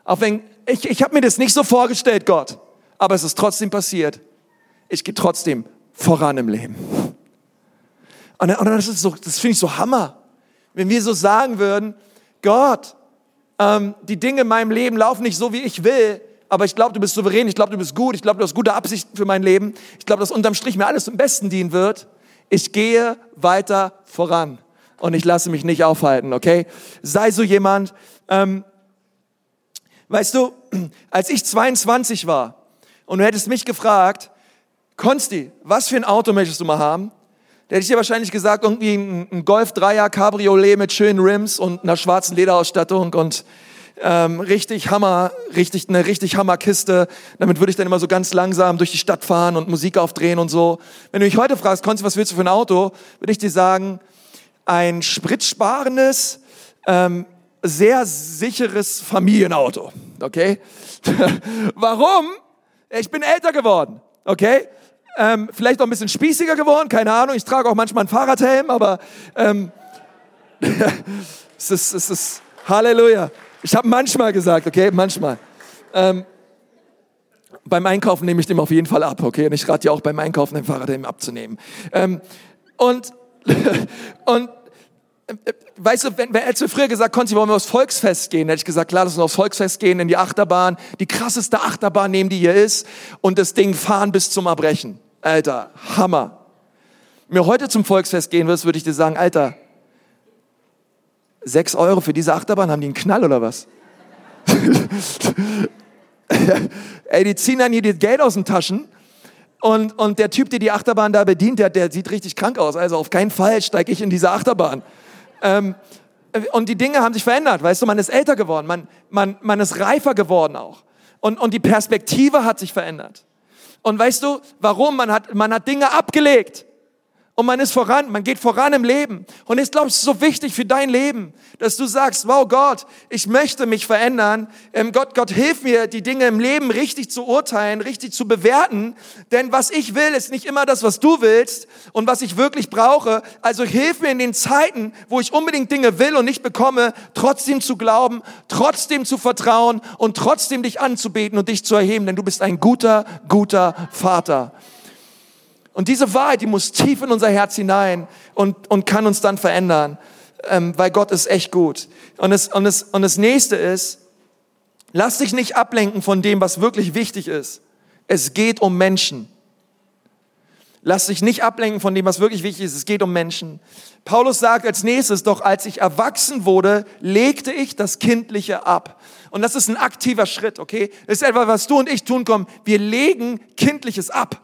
Speaker 1: Auch wenn, ich, ich habe mir das nicht so vorgestellt, Gott. Aber es ist trotzdem passiert. Ich gehe trotzdem voran im Leben. Und, und das ist so, das finde ich so Hammer. Wenn wir so sagen würden, Gott, ähm, die Dinge in meinem Leben laufen nicht so, wie ich will, aber ich glaube, du bist souverän, ich glaube, du bist gut, ich glaube, du hast gute Absichten für mein Leben, ich glaube, dass unterm Strich mir alles zum Besten dienen wird. Ich gehe weiter voran und ich lasse mich nicht aufhalten, okay? Sei so jemand. Ähm, weißt du, als ich 22 war und du hättest mich gefragt, Konsti, was für ein Auto möchtest du mal haben? Da hätte ich dir wahrscheinlich gesagt, irgendwie ein, Golf 3er Cabriolet mit schönen Rims und einer schwarzen Lederausstattung und ähm, richtig Hammer, richtig eine richtig Hammerkiste. Damit würde ich dann immer so ganz langsam durch die Stadt fahren und Musik aufdrehen und so. Wenn du mich heute fragst, Konzi, was willst du für ein Auto, würde ich dir sagen, ein spritsparendes, ähm, sehr sicheres Familienauto. Okay? Warum? Ich bin älter geworden. Okay? Ähm, vielleicht auch ein bisschen spießiger geworden, keine Ahnung. Ich trage auch manchmal einen Fahrradhelm, aber ähm, es ist, es ist Halleluja. Ich habe manchmal gesagt, okay, manchmal. Ähm, beim Einkaufen nehme ich dem auf jeden Fall ab, okay? Und ich rate dir auch beim Einkaufen den Fahrradhelm abzunehmen. Ähm, Und, und weißt du, wenn, wenn wir früher gesagt, Konzi, wollen wir aufs Volksfest gehen, hätte ich gesagt, klar, lass uns aufs Volksfest gehen, in die Achterbahn, die krasseste Achterbahn nehmen, die hier ist, und das Ding fahren bis zum Erbrechen. Alter, Hammer. Wenn du heute zum Volksfest gehen wirst, würde ich dir sagen, Alter, sechs Euro für diese Achterbahn, haben die einen Knall oder was? Ey, die ziehen dann hier das Geld aus den Taschen und, und der Typ, der die Achterbahn da bedient, der, der sieht richtig krank aus. Also auf keinen Fall steige ich in diese Achterbahn. Ähm, und die Dinge haben sich verändert, weißt du, man ist älter geworden, man, man, man ist reifer geworden auch. Und, und die Perspektive hat sich verändert. Und weißt du, warum? Man hat, man hat Dinge abgelegt und man ist voran, man geht voran im Leben. Und ich glaube, es ist so wichtig für dein Leben, dass du sagst, wow Gott, ich möchte mich verändern. Ähm, Gott, Gott, hilf mir, die Dinge im Leben richtig zu urteilen, richtig zu bewerten. Denn was ich will, ist nicht immer das, was du willst und was ich wirklich brauche. Also hilf mir in den Zeiten, wo ich unbedingt Dinge will und nicht bekomme, trotzdem zu glauben, trotzdem zu vertrauen und trotzdem dich anzubeten und dich zu erheben. Denn du bist ein guter, guter Vater. Und diese Wahrheit, die muss tief in unser Herz hinein und, und kann uns dann verändern, ähm, weil Gott ist echt gut. Und das, und, das, und das nächste ist, lass dich nicht ablenken von dem, was wirklich wichtig ist. Es geht um Menschen. Lass dich nicht ablenken von dem, was wirklich wichtig ist. Es geht um Menschen. Paulus sagt als nächstes, doch als ich erwachsen wurde, legte ich das Kindliche ab. Und das ist ein aktiver Schritt, okay? Das ist etwas, was du und ich tun kommen. Wir legen Kindliches ab.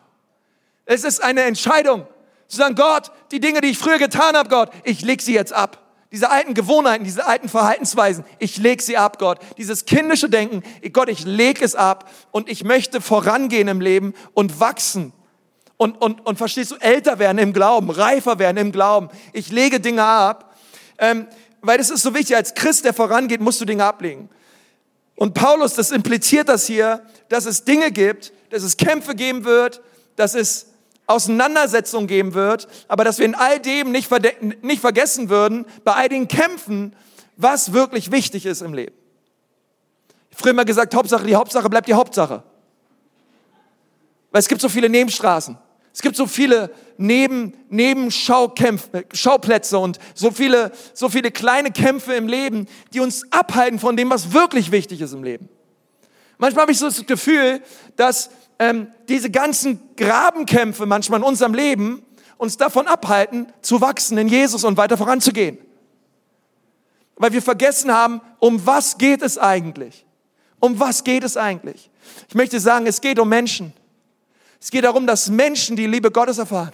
Speaker 1: Es ist eine Entscheidung. Zu sagen, Gott, die Dinge, die ich früher getan habe, Gott, ich leg sie jetzt ab. Diese alten Gewohnheiten, diese alten Verhaltensweisen, ich leg sie ab, Gott. Dieses kindische Denken, Gott, ich leg es ab und ich möchte vorangehen im Leben und wachsen. Und, und, und verstehst du, älter werden im Glauben, reifer werden im Glauben. Ich lege Dinge ab, ähm, weil es ist so wichtig, als Christ, der vorangeht, musst du Dinge ablegen. Und Paulus, das impliziert das hier, dass es Dinge gibt, dass es Kämpfe geben wird, dass es Auseinandersetzung geben wird, aber dass wir in all dem nicht, nicht vergessen würden, bei all den Kämpfen, was wirklich wichtig ist im Leben. Früher mal gesagt, Hauptsache, die Hauptsache bleibt die Hauptsache. Weil es gibt so viele Nebenstraßen. Es gibt so viele Neben, Nebenschauplätze äh, und so viele, so viele kleine Kämpfe im Leben, die uns abhalten von dem, was wirklich wichtig ist im Leben. Manchmal habe ich so das Gefühl, dass ähm, diese ganzen Grabenkämpfe manchmal in unserem Leben uns davon abhalten, zu wachsen in Jesus und weiter voranzugehen. Weil wir vergessen haben, um was geht es eigentlich? Um was geht es eigentlich? Ich möchte sagen, es geht um Menschen. Es geht darum, dass Menschen die Liebe Gottes erfahren.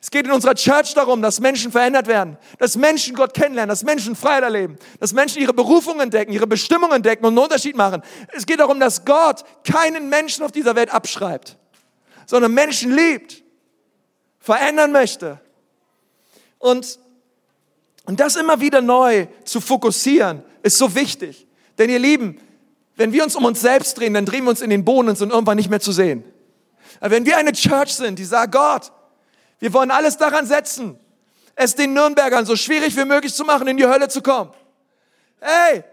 Speaker 1: Es geht in unserer Church darum, dass Menschen verändert werden, dass Menschen Gott kennenlernen, dass Menschen Freiheit erleben, dass Menschen ihre Berufung entdecken, ihre Bestimmung entdecken und einen Unterschied machen. Es geht darum, dass Gott keinen Menschen auf dieser Welt abschreibt, sondern Menschen liebt, verändern möchte. Und, und das immer wieder neu zu fokussieren, ist so wichtig. Denn ihr Lieben, wenn wir uns um uns selbst drehen, dann drehen wir uns in den Boden und sind irgendwann nicht mehr zu sehen. Aber wenn wir eine Church sind, die sagt, Gott, wir wollen alles daran setzen, es den Nürnbergern so schwierig wie möglich zu machen, in die Hölle zu kommen. Hey,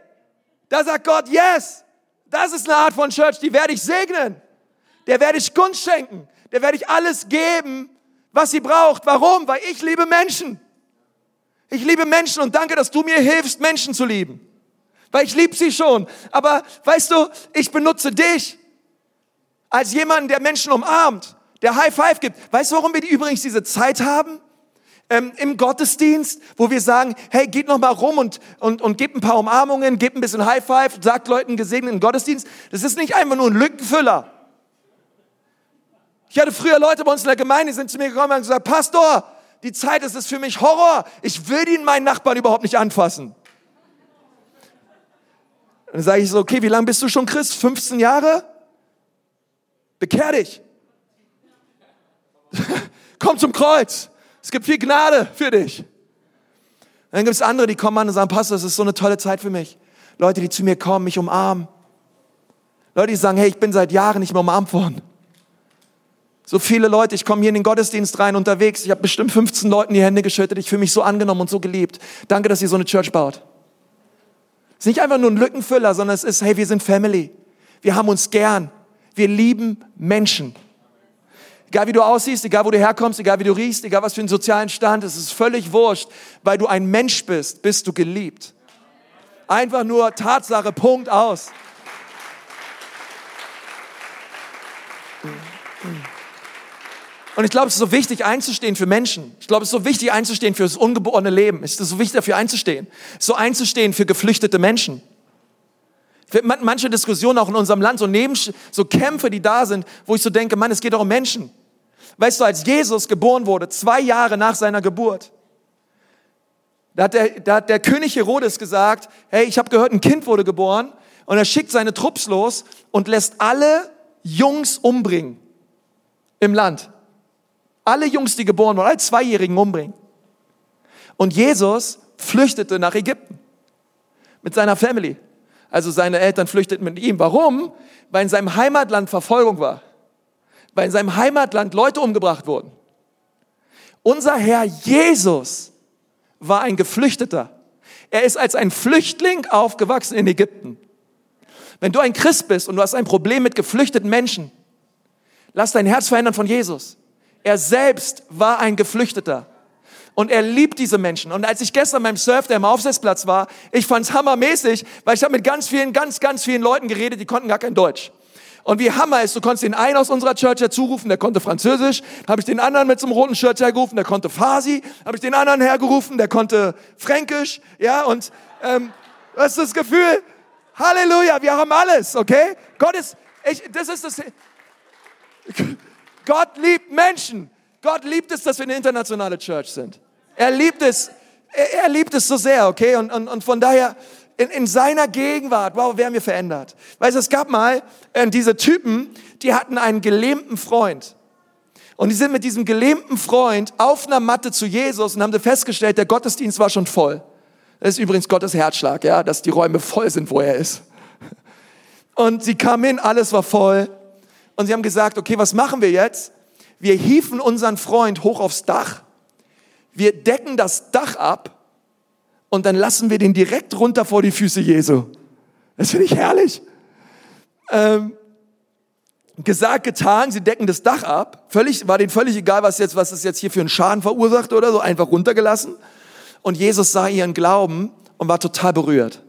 Speaker 1: da sagt Gott, yes, das ist eine Art von Church, die werde ich segnen. Der werde ich Gunst schenken. Der werde ich alles geben, was sie braucht. Warum? Weil ich liebe Menschen. Ich liebe Menschen und danke, dass du mir hilfst, Menschen zu lieben. Weil ich liebe sie schon. Aber weißt du, ich benutze dich als jemanden, der Menschen umarmt der High Five gibt. Weißt du, warum wir die übrigens diese Zeit haben? Ähm, Im Gottesdienst, wo wir sagen, hey, geht noch mal rum und, und, und gebt ein paar Umarmungen, gebt ein bisschen High Five, sagt Leuten gesegneten Gottesdienst. Das ist nicht einfach nur ein Lückenfüller. Ich hatte früher Leute bei uns in der Gemeinde, die sind zu mir gekommen und haben gesagt, Pastor, die Zeit ist es für mich Horror. Ich will den meinen Nachbarn überhaupt nicht anfassen. Dann sage ich so, okay, wie lange bist du schon Christ? 15 Jahre? Bekehr dich. Komm zum Kreuz. Es gibt viel Gnade für dich. dann gibt es andere, die kommen an und sagen, Pastor, das ist so eine tolle Zeit für mich. Leute, die zu mir kommen, mich umarmen. Leute, die sagen, hey, ich bin seit Jahren nicht mehr umarmt worden. So viele Leute, ich komme hier in den Gottesdienst rein unterwegs, ich habe bestimmt 15 Leuten die Hände geschüttet, ich fühle mich so angenommen und so geliebt. Danke, dass ihr so eine Church baut. Es ist nicht einfach nur ein Lückenfüller, sondern es ist, hey, wir sind Family. Wir haben uns gern. Wir lieben Menschen. Egal wie du aussiehst, egal wo du herkommst, egal wie du riechst, egal was für einen sozialen Stand, es ist völlig wurscht. Weil du ein Mensch bist, bist du geliebt. Einfach nur Tatsache, Punkt aus. Und ich glaube, es ist so wichtig einzustehen für Menschen. Ich glaube, es ist so wichtig einzustehen für das ungeborene Leben. Es ist so wichtig dafür einzustehen. So einzustehen für geflüchtete Menschen. Manche Diskussionen auch in unserem Land, so, neben, so Kämpfe, die da sind, wo ich so denke, Mann, es geht doch um Menschen. Weißt du, als Jesus geboren wurde, zwei Jahre nach seiner Geburt, da hat der, da hat der König Herodes gesagt, hey, ich habe gehört, ein Kind wurde geboren und er schickt seine Trupps los und lässt alle Jungs umbringen im Land. Alle Jungs, die geboren wurden, alle Zweijährigen umbringen. Und Jesus flüchtete nach Ägypten mit seiner Family. Also seine Eltern flüchteten mit ihm. Warum? Weil in seinem Heimatland Verfolgung war. Weil in seinem Heimatland Leute umgebracht wurden. Unser Herr Jesus war ein Geflüchteter. Er ist als ein Flüchtling aufgewachsen in Ägypten. Wenn du ein Christ bist und du hast ein Problem mit geflüchteten Menschen, lass dein Herz verändern von Jesus. Er selbst war ein Geflüchteter. Und er liebt diese Menschen. Und als ich gestern beim Surf, der im Aufsetzplatz war, ich fand's hammermäßig, weil ich habe mit ganz vielen, ganz, ganz vielen Leuten geredet, die konnten gar kein Deutsch. Und wie Hammer ist, du konntest den einen aus unserer Church herzurufen, der konnte Französisch, habe ich den anderen mit so einem roten Shirt hergerufen, der konnte Farsi, habe ich den anderen hergerufen, der konnte Fränkisch, ja, und ähm, das ist das Gefühl, Halleluja, wir haben alles, okay? Gott ist, ich, das ist das, Gott liebt Menschen. Gott liebt es, dass wir eine internationale Church sind. Er liebt es, er, er liebt es so sehr, okay? Und, und, und von daher, in, in seiner Gegenwart, wow, werden wir verändert. Weißt du, es gab mal äh, diese Typen, die hatten einen gelähmten Freund. Und die sind mit diesem gelähmten Freund auf einer Matte zu Jesus und haben festgestellt, der Gottesdienst war schon voll. Das ist übrigens Gottes Herzschlag, ja, dass die Räume voll sind, wo er ist. Und sie kamen hin, alles war voll. Und sie haben gesagt, okay, was machen wir jetzt? Wir hieven unseren Freund hoch aufs Dach. Wir decken das Dach ab und dann lassen wir den direkt runter vor die Füße Jesu. Das finde ich herrlich. Ähm, gesagt, getan, sie decken das Dach ab. Völlig, war denen völlig egal, was jetzt, was es jetzt hier für einen Schaden verursacht oder so, einfach runtergelassen. Und Jesus sah ihren Glauben und war total berührt.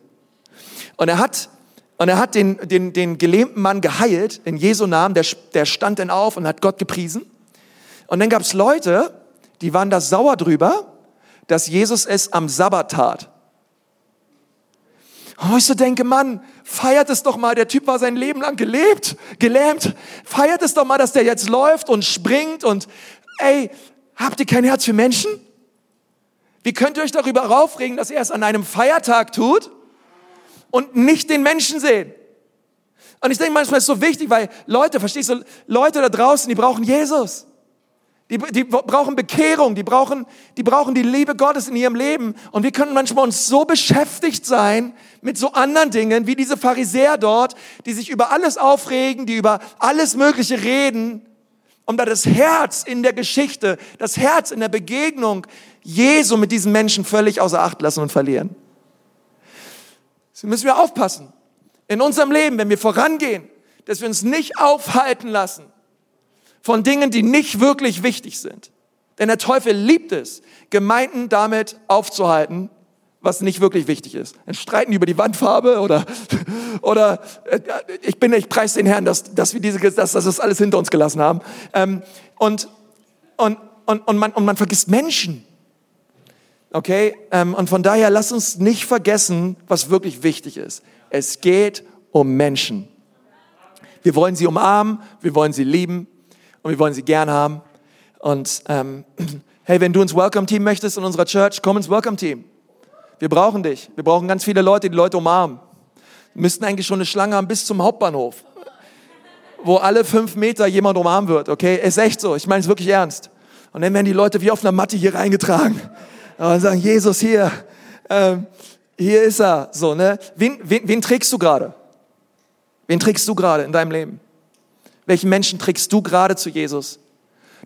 Speaker 1: Und er hat, und er hat den, den, den gelähmten Mann geheilt, in Jesu Namen, der, der stand dann auf und hat Gott gepriesen. Und dann gab es Leute, die waren da sauer drüber, dass Jesus es am Sabbat tat. Und ich so denke, Mann, feiert es doch mal, der Typ war sein Leben lang gelebt, gelähmt. Feiert es doch mal, dass der jetzt läuft und springt und, ey, habt ihr kein Herz für Menschen? Wie könnt ihr euch darüber aufregen, dass er es an einem Feiertag tut und nicht den Menschen sehen? Und ich denke manchmal ist es so wichtig, weil Leute, verstehst du, Leute da draußen, die brauchen Jesus. Die, die brauchen Bekehrung, die brauchen, die brauchen die Liebe Gottes in ihrem Leben. Und wir können manchmal uns so beschäftigt sein mit so anderen Dingen, wie diese Pharisäer dort, die sich über alles aufregen, die über alles Mögliche reden, um da das Herz in der Geschichte, das Herz in der Begegnung Jesu mit diesen Menschen völlig außer Acht lassen und verlieren. So müssen wir aufpassen. In unserem Leben, wenn wir vorangehen, dass wir uns nicht aufhalten lassen von Dingen, die nicht wirklich wichtig sind. Denn der Teufel liebt es, Gemeinden damit aufzuhalten, was nicht wirklich wichtig ist. Ein Streiten über die Wandfarbe oder, oder äh, ich bin, ich preis den Herrn, dass, dass wir diese, dass, dass das alles hinter uns gelassen haben. Ähm, und, und, und, und, man, und man vergisst Menschen. Okay? Ähm, und von daher lass uns nicht vergessen, was wirklich wichtig ist. Es geht um Menschen. Wir wollen sie umarmen, wir wollen sie lieben, und wir wollen sie gern haben. Und ähm, hey, wenn du ins Welcome Team möchtest in unserer Church, komm ins Welcome Team. Wir brauchen dich. Wir brauchen ganz viele Leute, die Leute umarmen. Wir müssten eigentlich schon eine Schlange haben bis zum Hauptbahnhof, wo alle fünf Meter jemand umarmen wird. Okay, ist echt so. Ich meine es wirklich ernst. Und dann werden die Leute wie auf einer Matte hier reingetragen und sagen: Jesus hier, ähm, hier ist er. So ne? Wen, wen, wen trägst du gerade? Wen trägst du gerade in deinem Leben? Welchen Menschen trägst du gerade zu Jesus?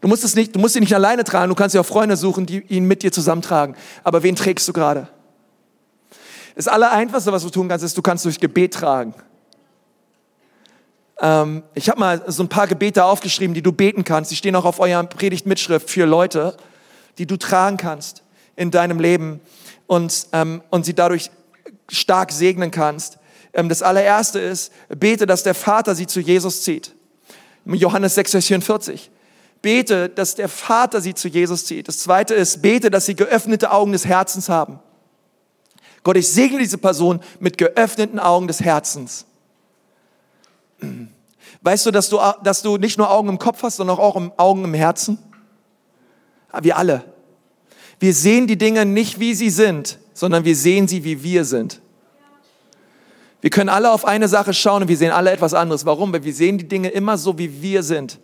Speaker 1: Du musst es nicht, du musst ihn nicht alleine tragen, du kannst dir auch Freunde suchen, die ihn mit dir zusammentragen. Aber wen trägst du gerade? Das Allereinfachste, was du tun kannst, ist, du kannst durch Gebet tragen. Ähm, ich habe mal so ein paar Gebete aufgeschrieben, die du beten kannst. Die stehen auch auf eurer Predigtmitschrift für Leute, die du tragen kannst in deinem Leben und, ähm, und sie dadurch stark segnen kannst. Ähm, das allererste ist, bete, dass der Vater sie zu Jesus zieht. Johannes 6, Vers 44. Bete, dass der Vater sie zu Jesus zieht. Das zweite ist, bete, dass sie geöffnete Augen des Herzens haben. Gott, ich segne diese Person mit geöffneten Augen des Herzens. Weißt du, dass du, dass du nicht nur Augen im Kopf hast, sondern auch Augen im Herzen? Ah, wir alle. Wir sehen die Dinge nicht, wie sie sind, sondern wir sehen sie, wie wir sind. Wir können alle auf eine Sache schauen und wir sehen alle etwas anderes. Warum? Weil wir sehen die Dinge immer so, wie wir sind.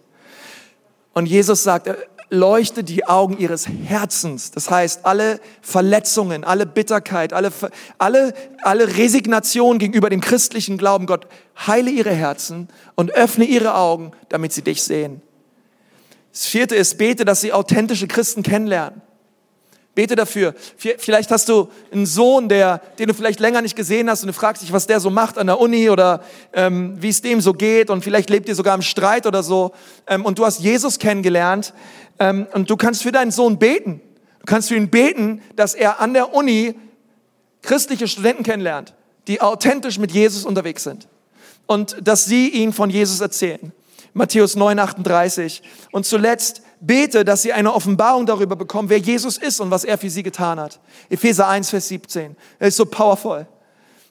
Speaker 1: Und Jesus sagt, äh, leuchte die Augen ihres Herzens. Das heißt, alle Verletzungen, alle Bitterkeit, alle, alle, alle Resignation gegenüber dem christlichen Glauben, Gott, heile ihre Herzen und öffne ihre Augen, damit sie dich sehen. Das vierte ist, bete, dass sie authentische Christen kennenlernen. Bete dafür. Vielleicht hast du einen Sohn, der, den du vielleicht länger nicht gesehen hast und du fragst dich, was der so macht an der Uni oder ähm, wie es dem so geht und vielleicht lebt ihr sogar im Streit oder so ähm, und du hast Jesus kennengelernt ähm, und du kannst für deinen Sohn beten. Du kannst für ihn beten, dass er an der Uni christliche Studenten kennenlernt, die authentisch mit Jesus unterwegs sind und dass sie ihn von Jesus erzählen. Matthäus 9, 38. Und zuletzt bete, dass sie eine Offenbarung darüber bekommen, wer Jesus ist und was er für sie getan hat. Epheser 1, Vers 17. Er ist so powerful.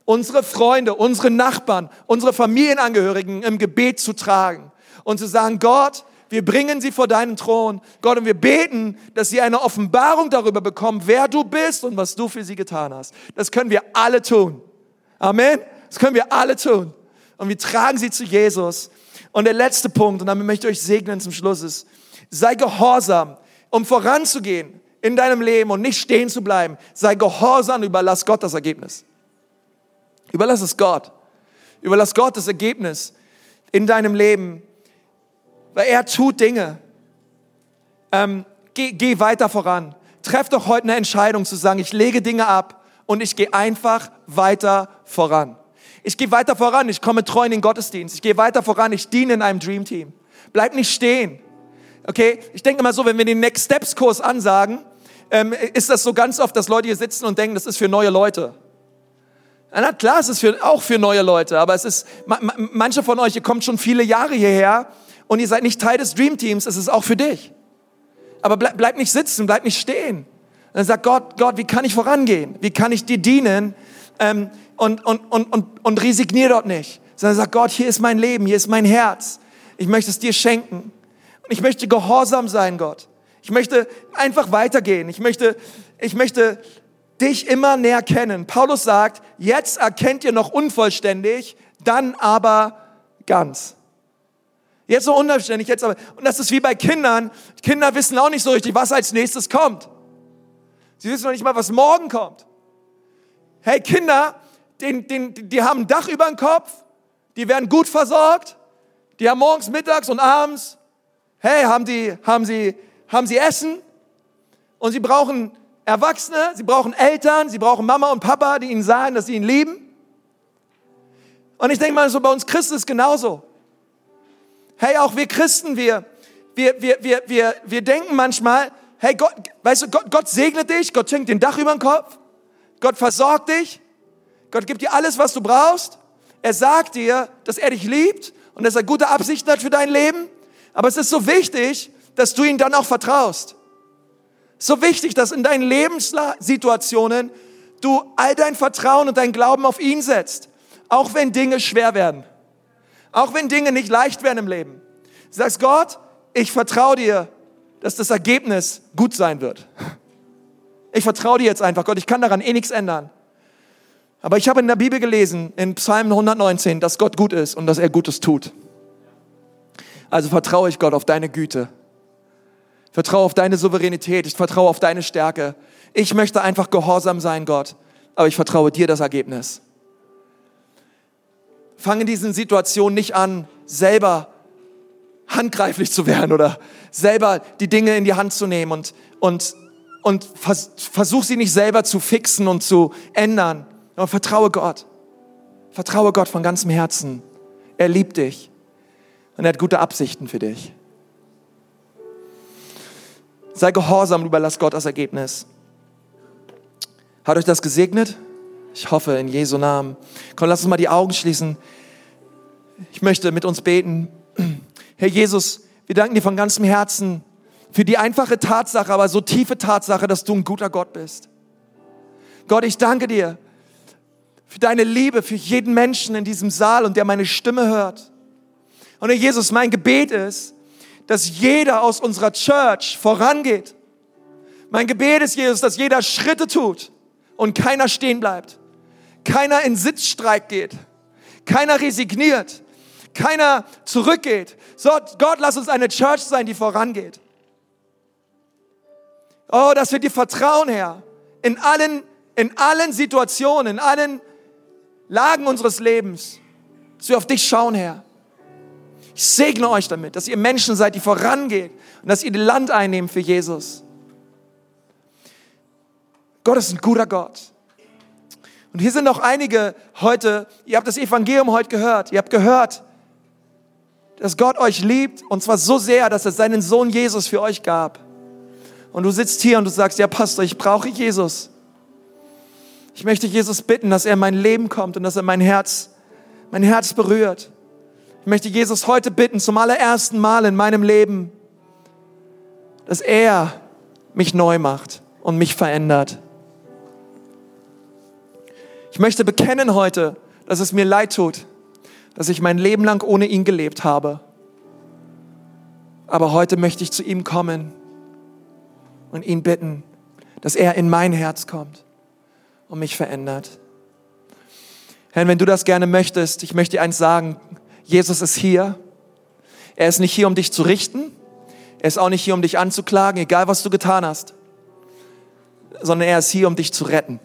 Speaker 1: Unsere Freunde, unsere Nachbarn, unsere Familienangehörigen im Gebet zu tragen und zu sagen, Gott, wir bringen sie vor deinen Thron. Gott, und wir beten, dass sie eine Offenbarung darüber bekommen, wer du bist und was du für sie getan hast. Das können wir alle tun. Amen. Das können wir alle tun. Und wir tragen sie zu Jesus. Und der letzte Punkt, und damit möchte ich euch segnen zum Schluss, ist, sei gehorsam, um voranzugehen in deinem Leben und nicht stehen zu bleiben. Sei gehorsam, überlass Gott das Ergebnis. Überlass es Gott. Überlass Gott das Ergebnis in deinem Leben, weil er tut Dinge. Ähm, geh, geh weiter voran. Treff doch heute eine Entscheidung zu sagen, ich lege Dinge ab und ich gehe einfach weiter voran. Ich gehe weiter voran, ich komme treu in den Gottesdienst. Ich gehe weiter voran, ich diene in einem Dream Team. Bleib nicht stehen. Okay, ich denke mal so, wenn wir den Next Steps Kurs ansagen, ähm, ist das so ganz oft, dass Leute hier sitzen und denken, das ist für neue Leute. Na klar, es ist für, auch für neue Leute, aber es ist, manche von euch, ihr kommt schon viele Jahre hierher und ihr seid nicht Teil des Dream Teams, es ist auch für dich. Aber bleib, bleib nicht sitzen, bleib nicht stehen. Und dann sagt Gott, Gott, wie kann ich vorangehen? Wie kann ich dir dienen? Ähm, und, und, und, und, und resignier dort nicht. Sondern sagt Gott, hier ist mein Leben, hier ist mein Herz. Ich möchte es dir schenken. Und ich möchte gehorsam sein, Gott. Ich möchte einfach weitergehen. Ich möchte, ich möchte dich immer näher kennen. Paulus sagt, jetzt erkennt ihr noch unvollständig, dann aber ganz. Jetzt so unvollständig, jetzt aber. Und das ist wie bei Kindern. Kinder wissen auch nicht so richtig, was als nächstes kommt. Sie wissen noch nicht mal, was morgen kommt. Hey, Kinder, den, den, die haben ein Dach über dem Kopf, die werden gut versorgt, die haben morgens, mittags und abends Hey, haben Sie, haben Sie, haben Sie Essen? Und Sie brauchen Erwachsene, Sie brauchen Eltern, Sie brauchen Mama und Papa, die Ihnen sagen, dass Sie ihn lieben. Und ich denke mal, so bei uns Christen ist genauso. Hey, auch wir Christen, wir, wir, wir, wir, wir, wir denken manchmal, hey Gott, weißt du, Gott, Gott segnet dich, Gott schenkt den Dach über den Kopf, Gott versorgt dich, Gott gibt dir alles, was du brauchst. Er sagt dir, dass er dich liebt und dass er gute Absichten hat für dein Leben. Aber es ist so wichtig, dass du ihm dann auch vertraust. So wichtig, dass in deinen Lebenssituationen du all dein Vertrauen und dein Glauben auf ihn setzt. Auch wenn Dinge schwer werden. Auch wenn Dinge nicht leicht werden im Leben. Du sagst, Gott, ich vertraue dir, dass das Ergebnis gut sein wird. Ich vertraue dir jetzt einfach, Gott, ich kann daran eh nichts ändern. Aber ich habe in der Bibel gelesen, in Psalm 119, dass Gott gut ist und dass er Gutes tut. Also vertraue ich Gott auf deine Güte. Vertraue auf deine Souveränität. Ich vertraue auf deine Stärke. Ich möchte einfach gehorsam sein, Gott. Aber ich vertraue dir das Ergebnis. Fange in diesen Situationen nicht an, selber handgreiflich zu werden oder selber die Dinge in die Hand zu nehmen und, und, und vers versuch sie nicht selber zu fixen und zu ändern. Aber vertraue Gott. Vertraue Gott von ganzem Herzen. Er liebt dich. Und er hat gute Absichten für dich. Sei gehorsam und überlass Gott das Ergebnis. Hat euch das gesegnet? Ich hoffe in Jesu Namen. Komm, lass uns mal die Augen schließen. Ich möchte mit uns beten. Herr Jesus, wir danken dir von ganzem Herzen für die einfache Tatsache, aber so tiefe Tatsache, dass du ein guter Gott bist. Gott, ich danke dir für deine Liebe für jeden Menschen in diesem Saal und der meine Stimme hört. Und Herr Jesus, mein Gebet ist, dass jeder aus unserer Church vorangeht. Mein Gebet ist, Jesus, dass jeder Schritte tut und keiner stehen bleibt. Keiner in Sitzstreik geht. Keiner resigniert. Keiner zurückgeht. So, Gott, lass uns eine Church sein, die vorangeht. Oh, dass wir dir vertrauen, Herr. In allen, in allen Situationen, in allen Lagen unseres Lebens. Dass wir auf dich schauen, Herr. Ich segne euch damit, dass ihr Menschen seid, die vorangehen und dass ihr Land einnehmen für Jesus. Gott ist ein guter Gott. Und hier sind noch einige heute, ihr habt das Evangelium heute gehört, ihr habt gehört, dass Gott euch liebt und zwar so sehr, dass er seinen Sohn Jesus für euch gab. Und du sitzt hier und du sagst, ja Pastor, ich brauche Jesus. Ich möchte Jesus bitten, dass er in mein Leben kommt und dass er mein Herz, mein Herz berührt. Ich möchte Jesus heute bitten, zum allerersten Mal in meinem Leben, dass er mich neu macht und mich verändert. Ich möchte bekennen heute, dass es mir leid tut, dass ich mein Leben lang ohne ihn gelebt habe. Aber heute möchte ich zu ihm kommen und ihn bitten, dass er in mein Herz kommt und mich verändert. Herr, wenn du das gerne möchtest, ich möchte dir eins sagen, Jesus ist hier. Er ist nicht hier, um dich zu richten. Er ist auch nicht hier, um dich anzuklagen, egal was du getan hast, sondern er ist hier, um dich zu retten.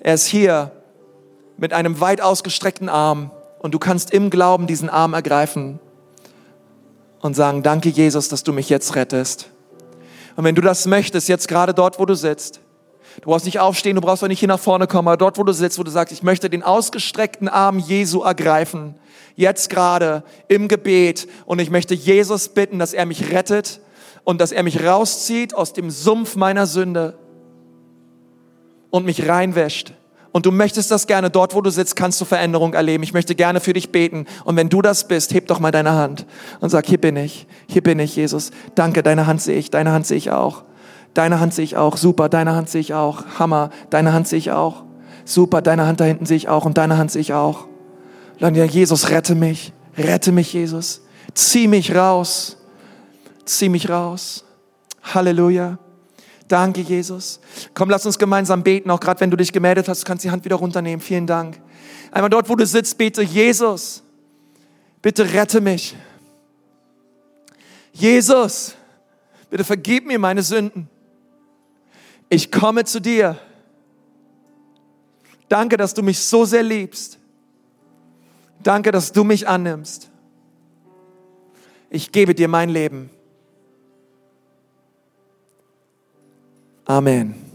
Speaker 1: Er ist hier mit einem weit ausgestreckten Arm und du kannst im Glauben diesen Arm ergreifen und sagen, danke Jesus, dass du mich jetzt rettest. Und wenn du das möchtest, jetzt gerade dort, wo du sitzt, du brauchst nicht aufstehen, du brauchst auch nicht hier nach vorne kommen, aber dort, wo du sitzt, wo du sagst, ich möchte den ausgestreckten Arm Jesu ergreifen, jetzt gerade im Gebet und ich möchte Jesus bitten, dass er mich rettet und dass er mich rauszieht aus dem Sumpf meiner Sünde und mich reinwäscht. Und du möchtest das gerne, dort wo du sitzt, kannst du Veränderung erleben. Ich möchte gerne für dich beten. Und wenn du das bist, heb doch mal deine Hand und sag, hier bin ich, hier bin ich, Jesus. Danke, deine Hand sehe ich, deine Hand sehe ich auch. Deine Hand sehe ich auch, super, deine Hand sehe ich auch. Hammer, deine Hand sehe ich auch. Super, deine Hand da hinten sehe ich auch und deine Hand sehe ich auch. Dann Jesus, rette mich, rette mich, Jesus. Zieh mich raus, zieh mich raus. Halleluja. Danke, Jesus. Komm, lass uns gemeinsam beten, auch gerade wenn du dich gemeldet hast, kannst die Hand wieder runternehmen. Vielen Dank. Einmal dort, wo du sitzt, bete, Jesus, bitte rette mich. Jesus, bitte vergib mir meine Sünden. Ich komme zu dir. Danke, dass du mich so sehr liebst. Danke, dass du mich annimmst. Ich gebe dir mein Leben. Amen.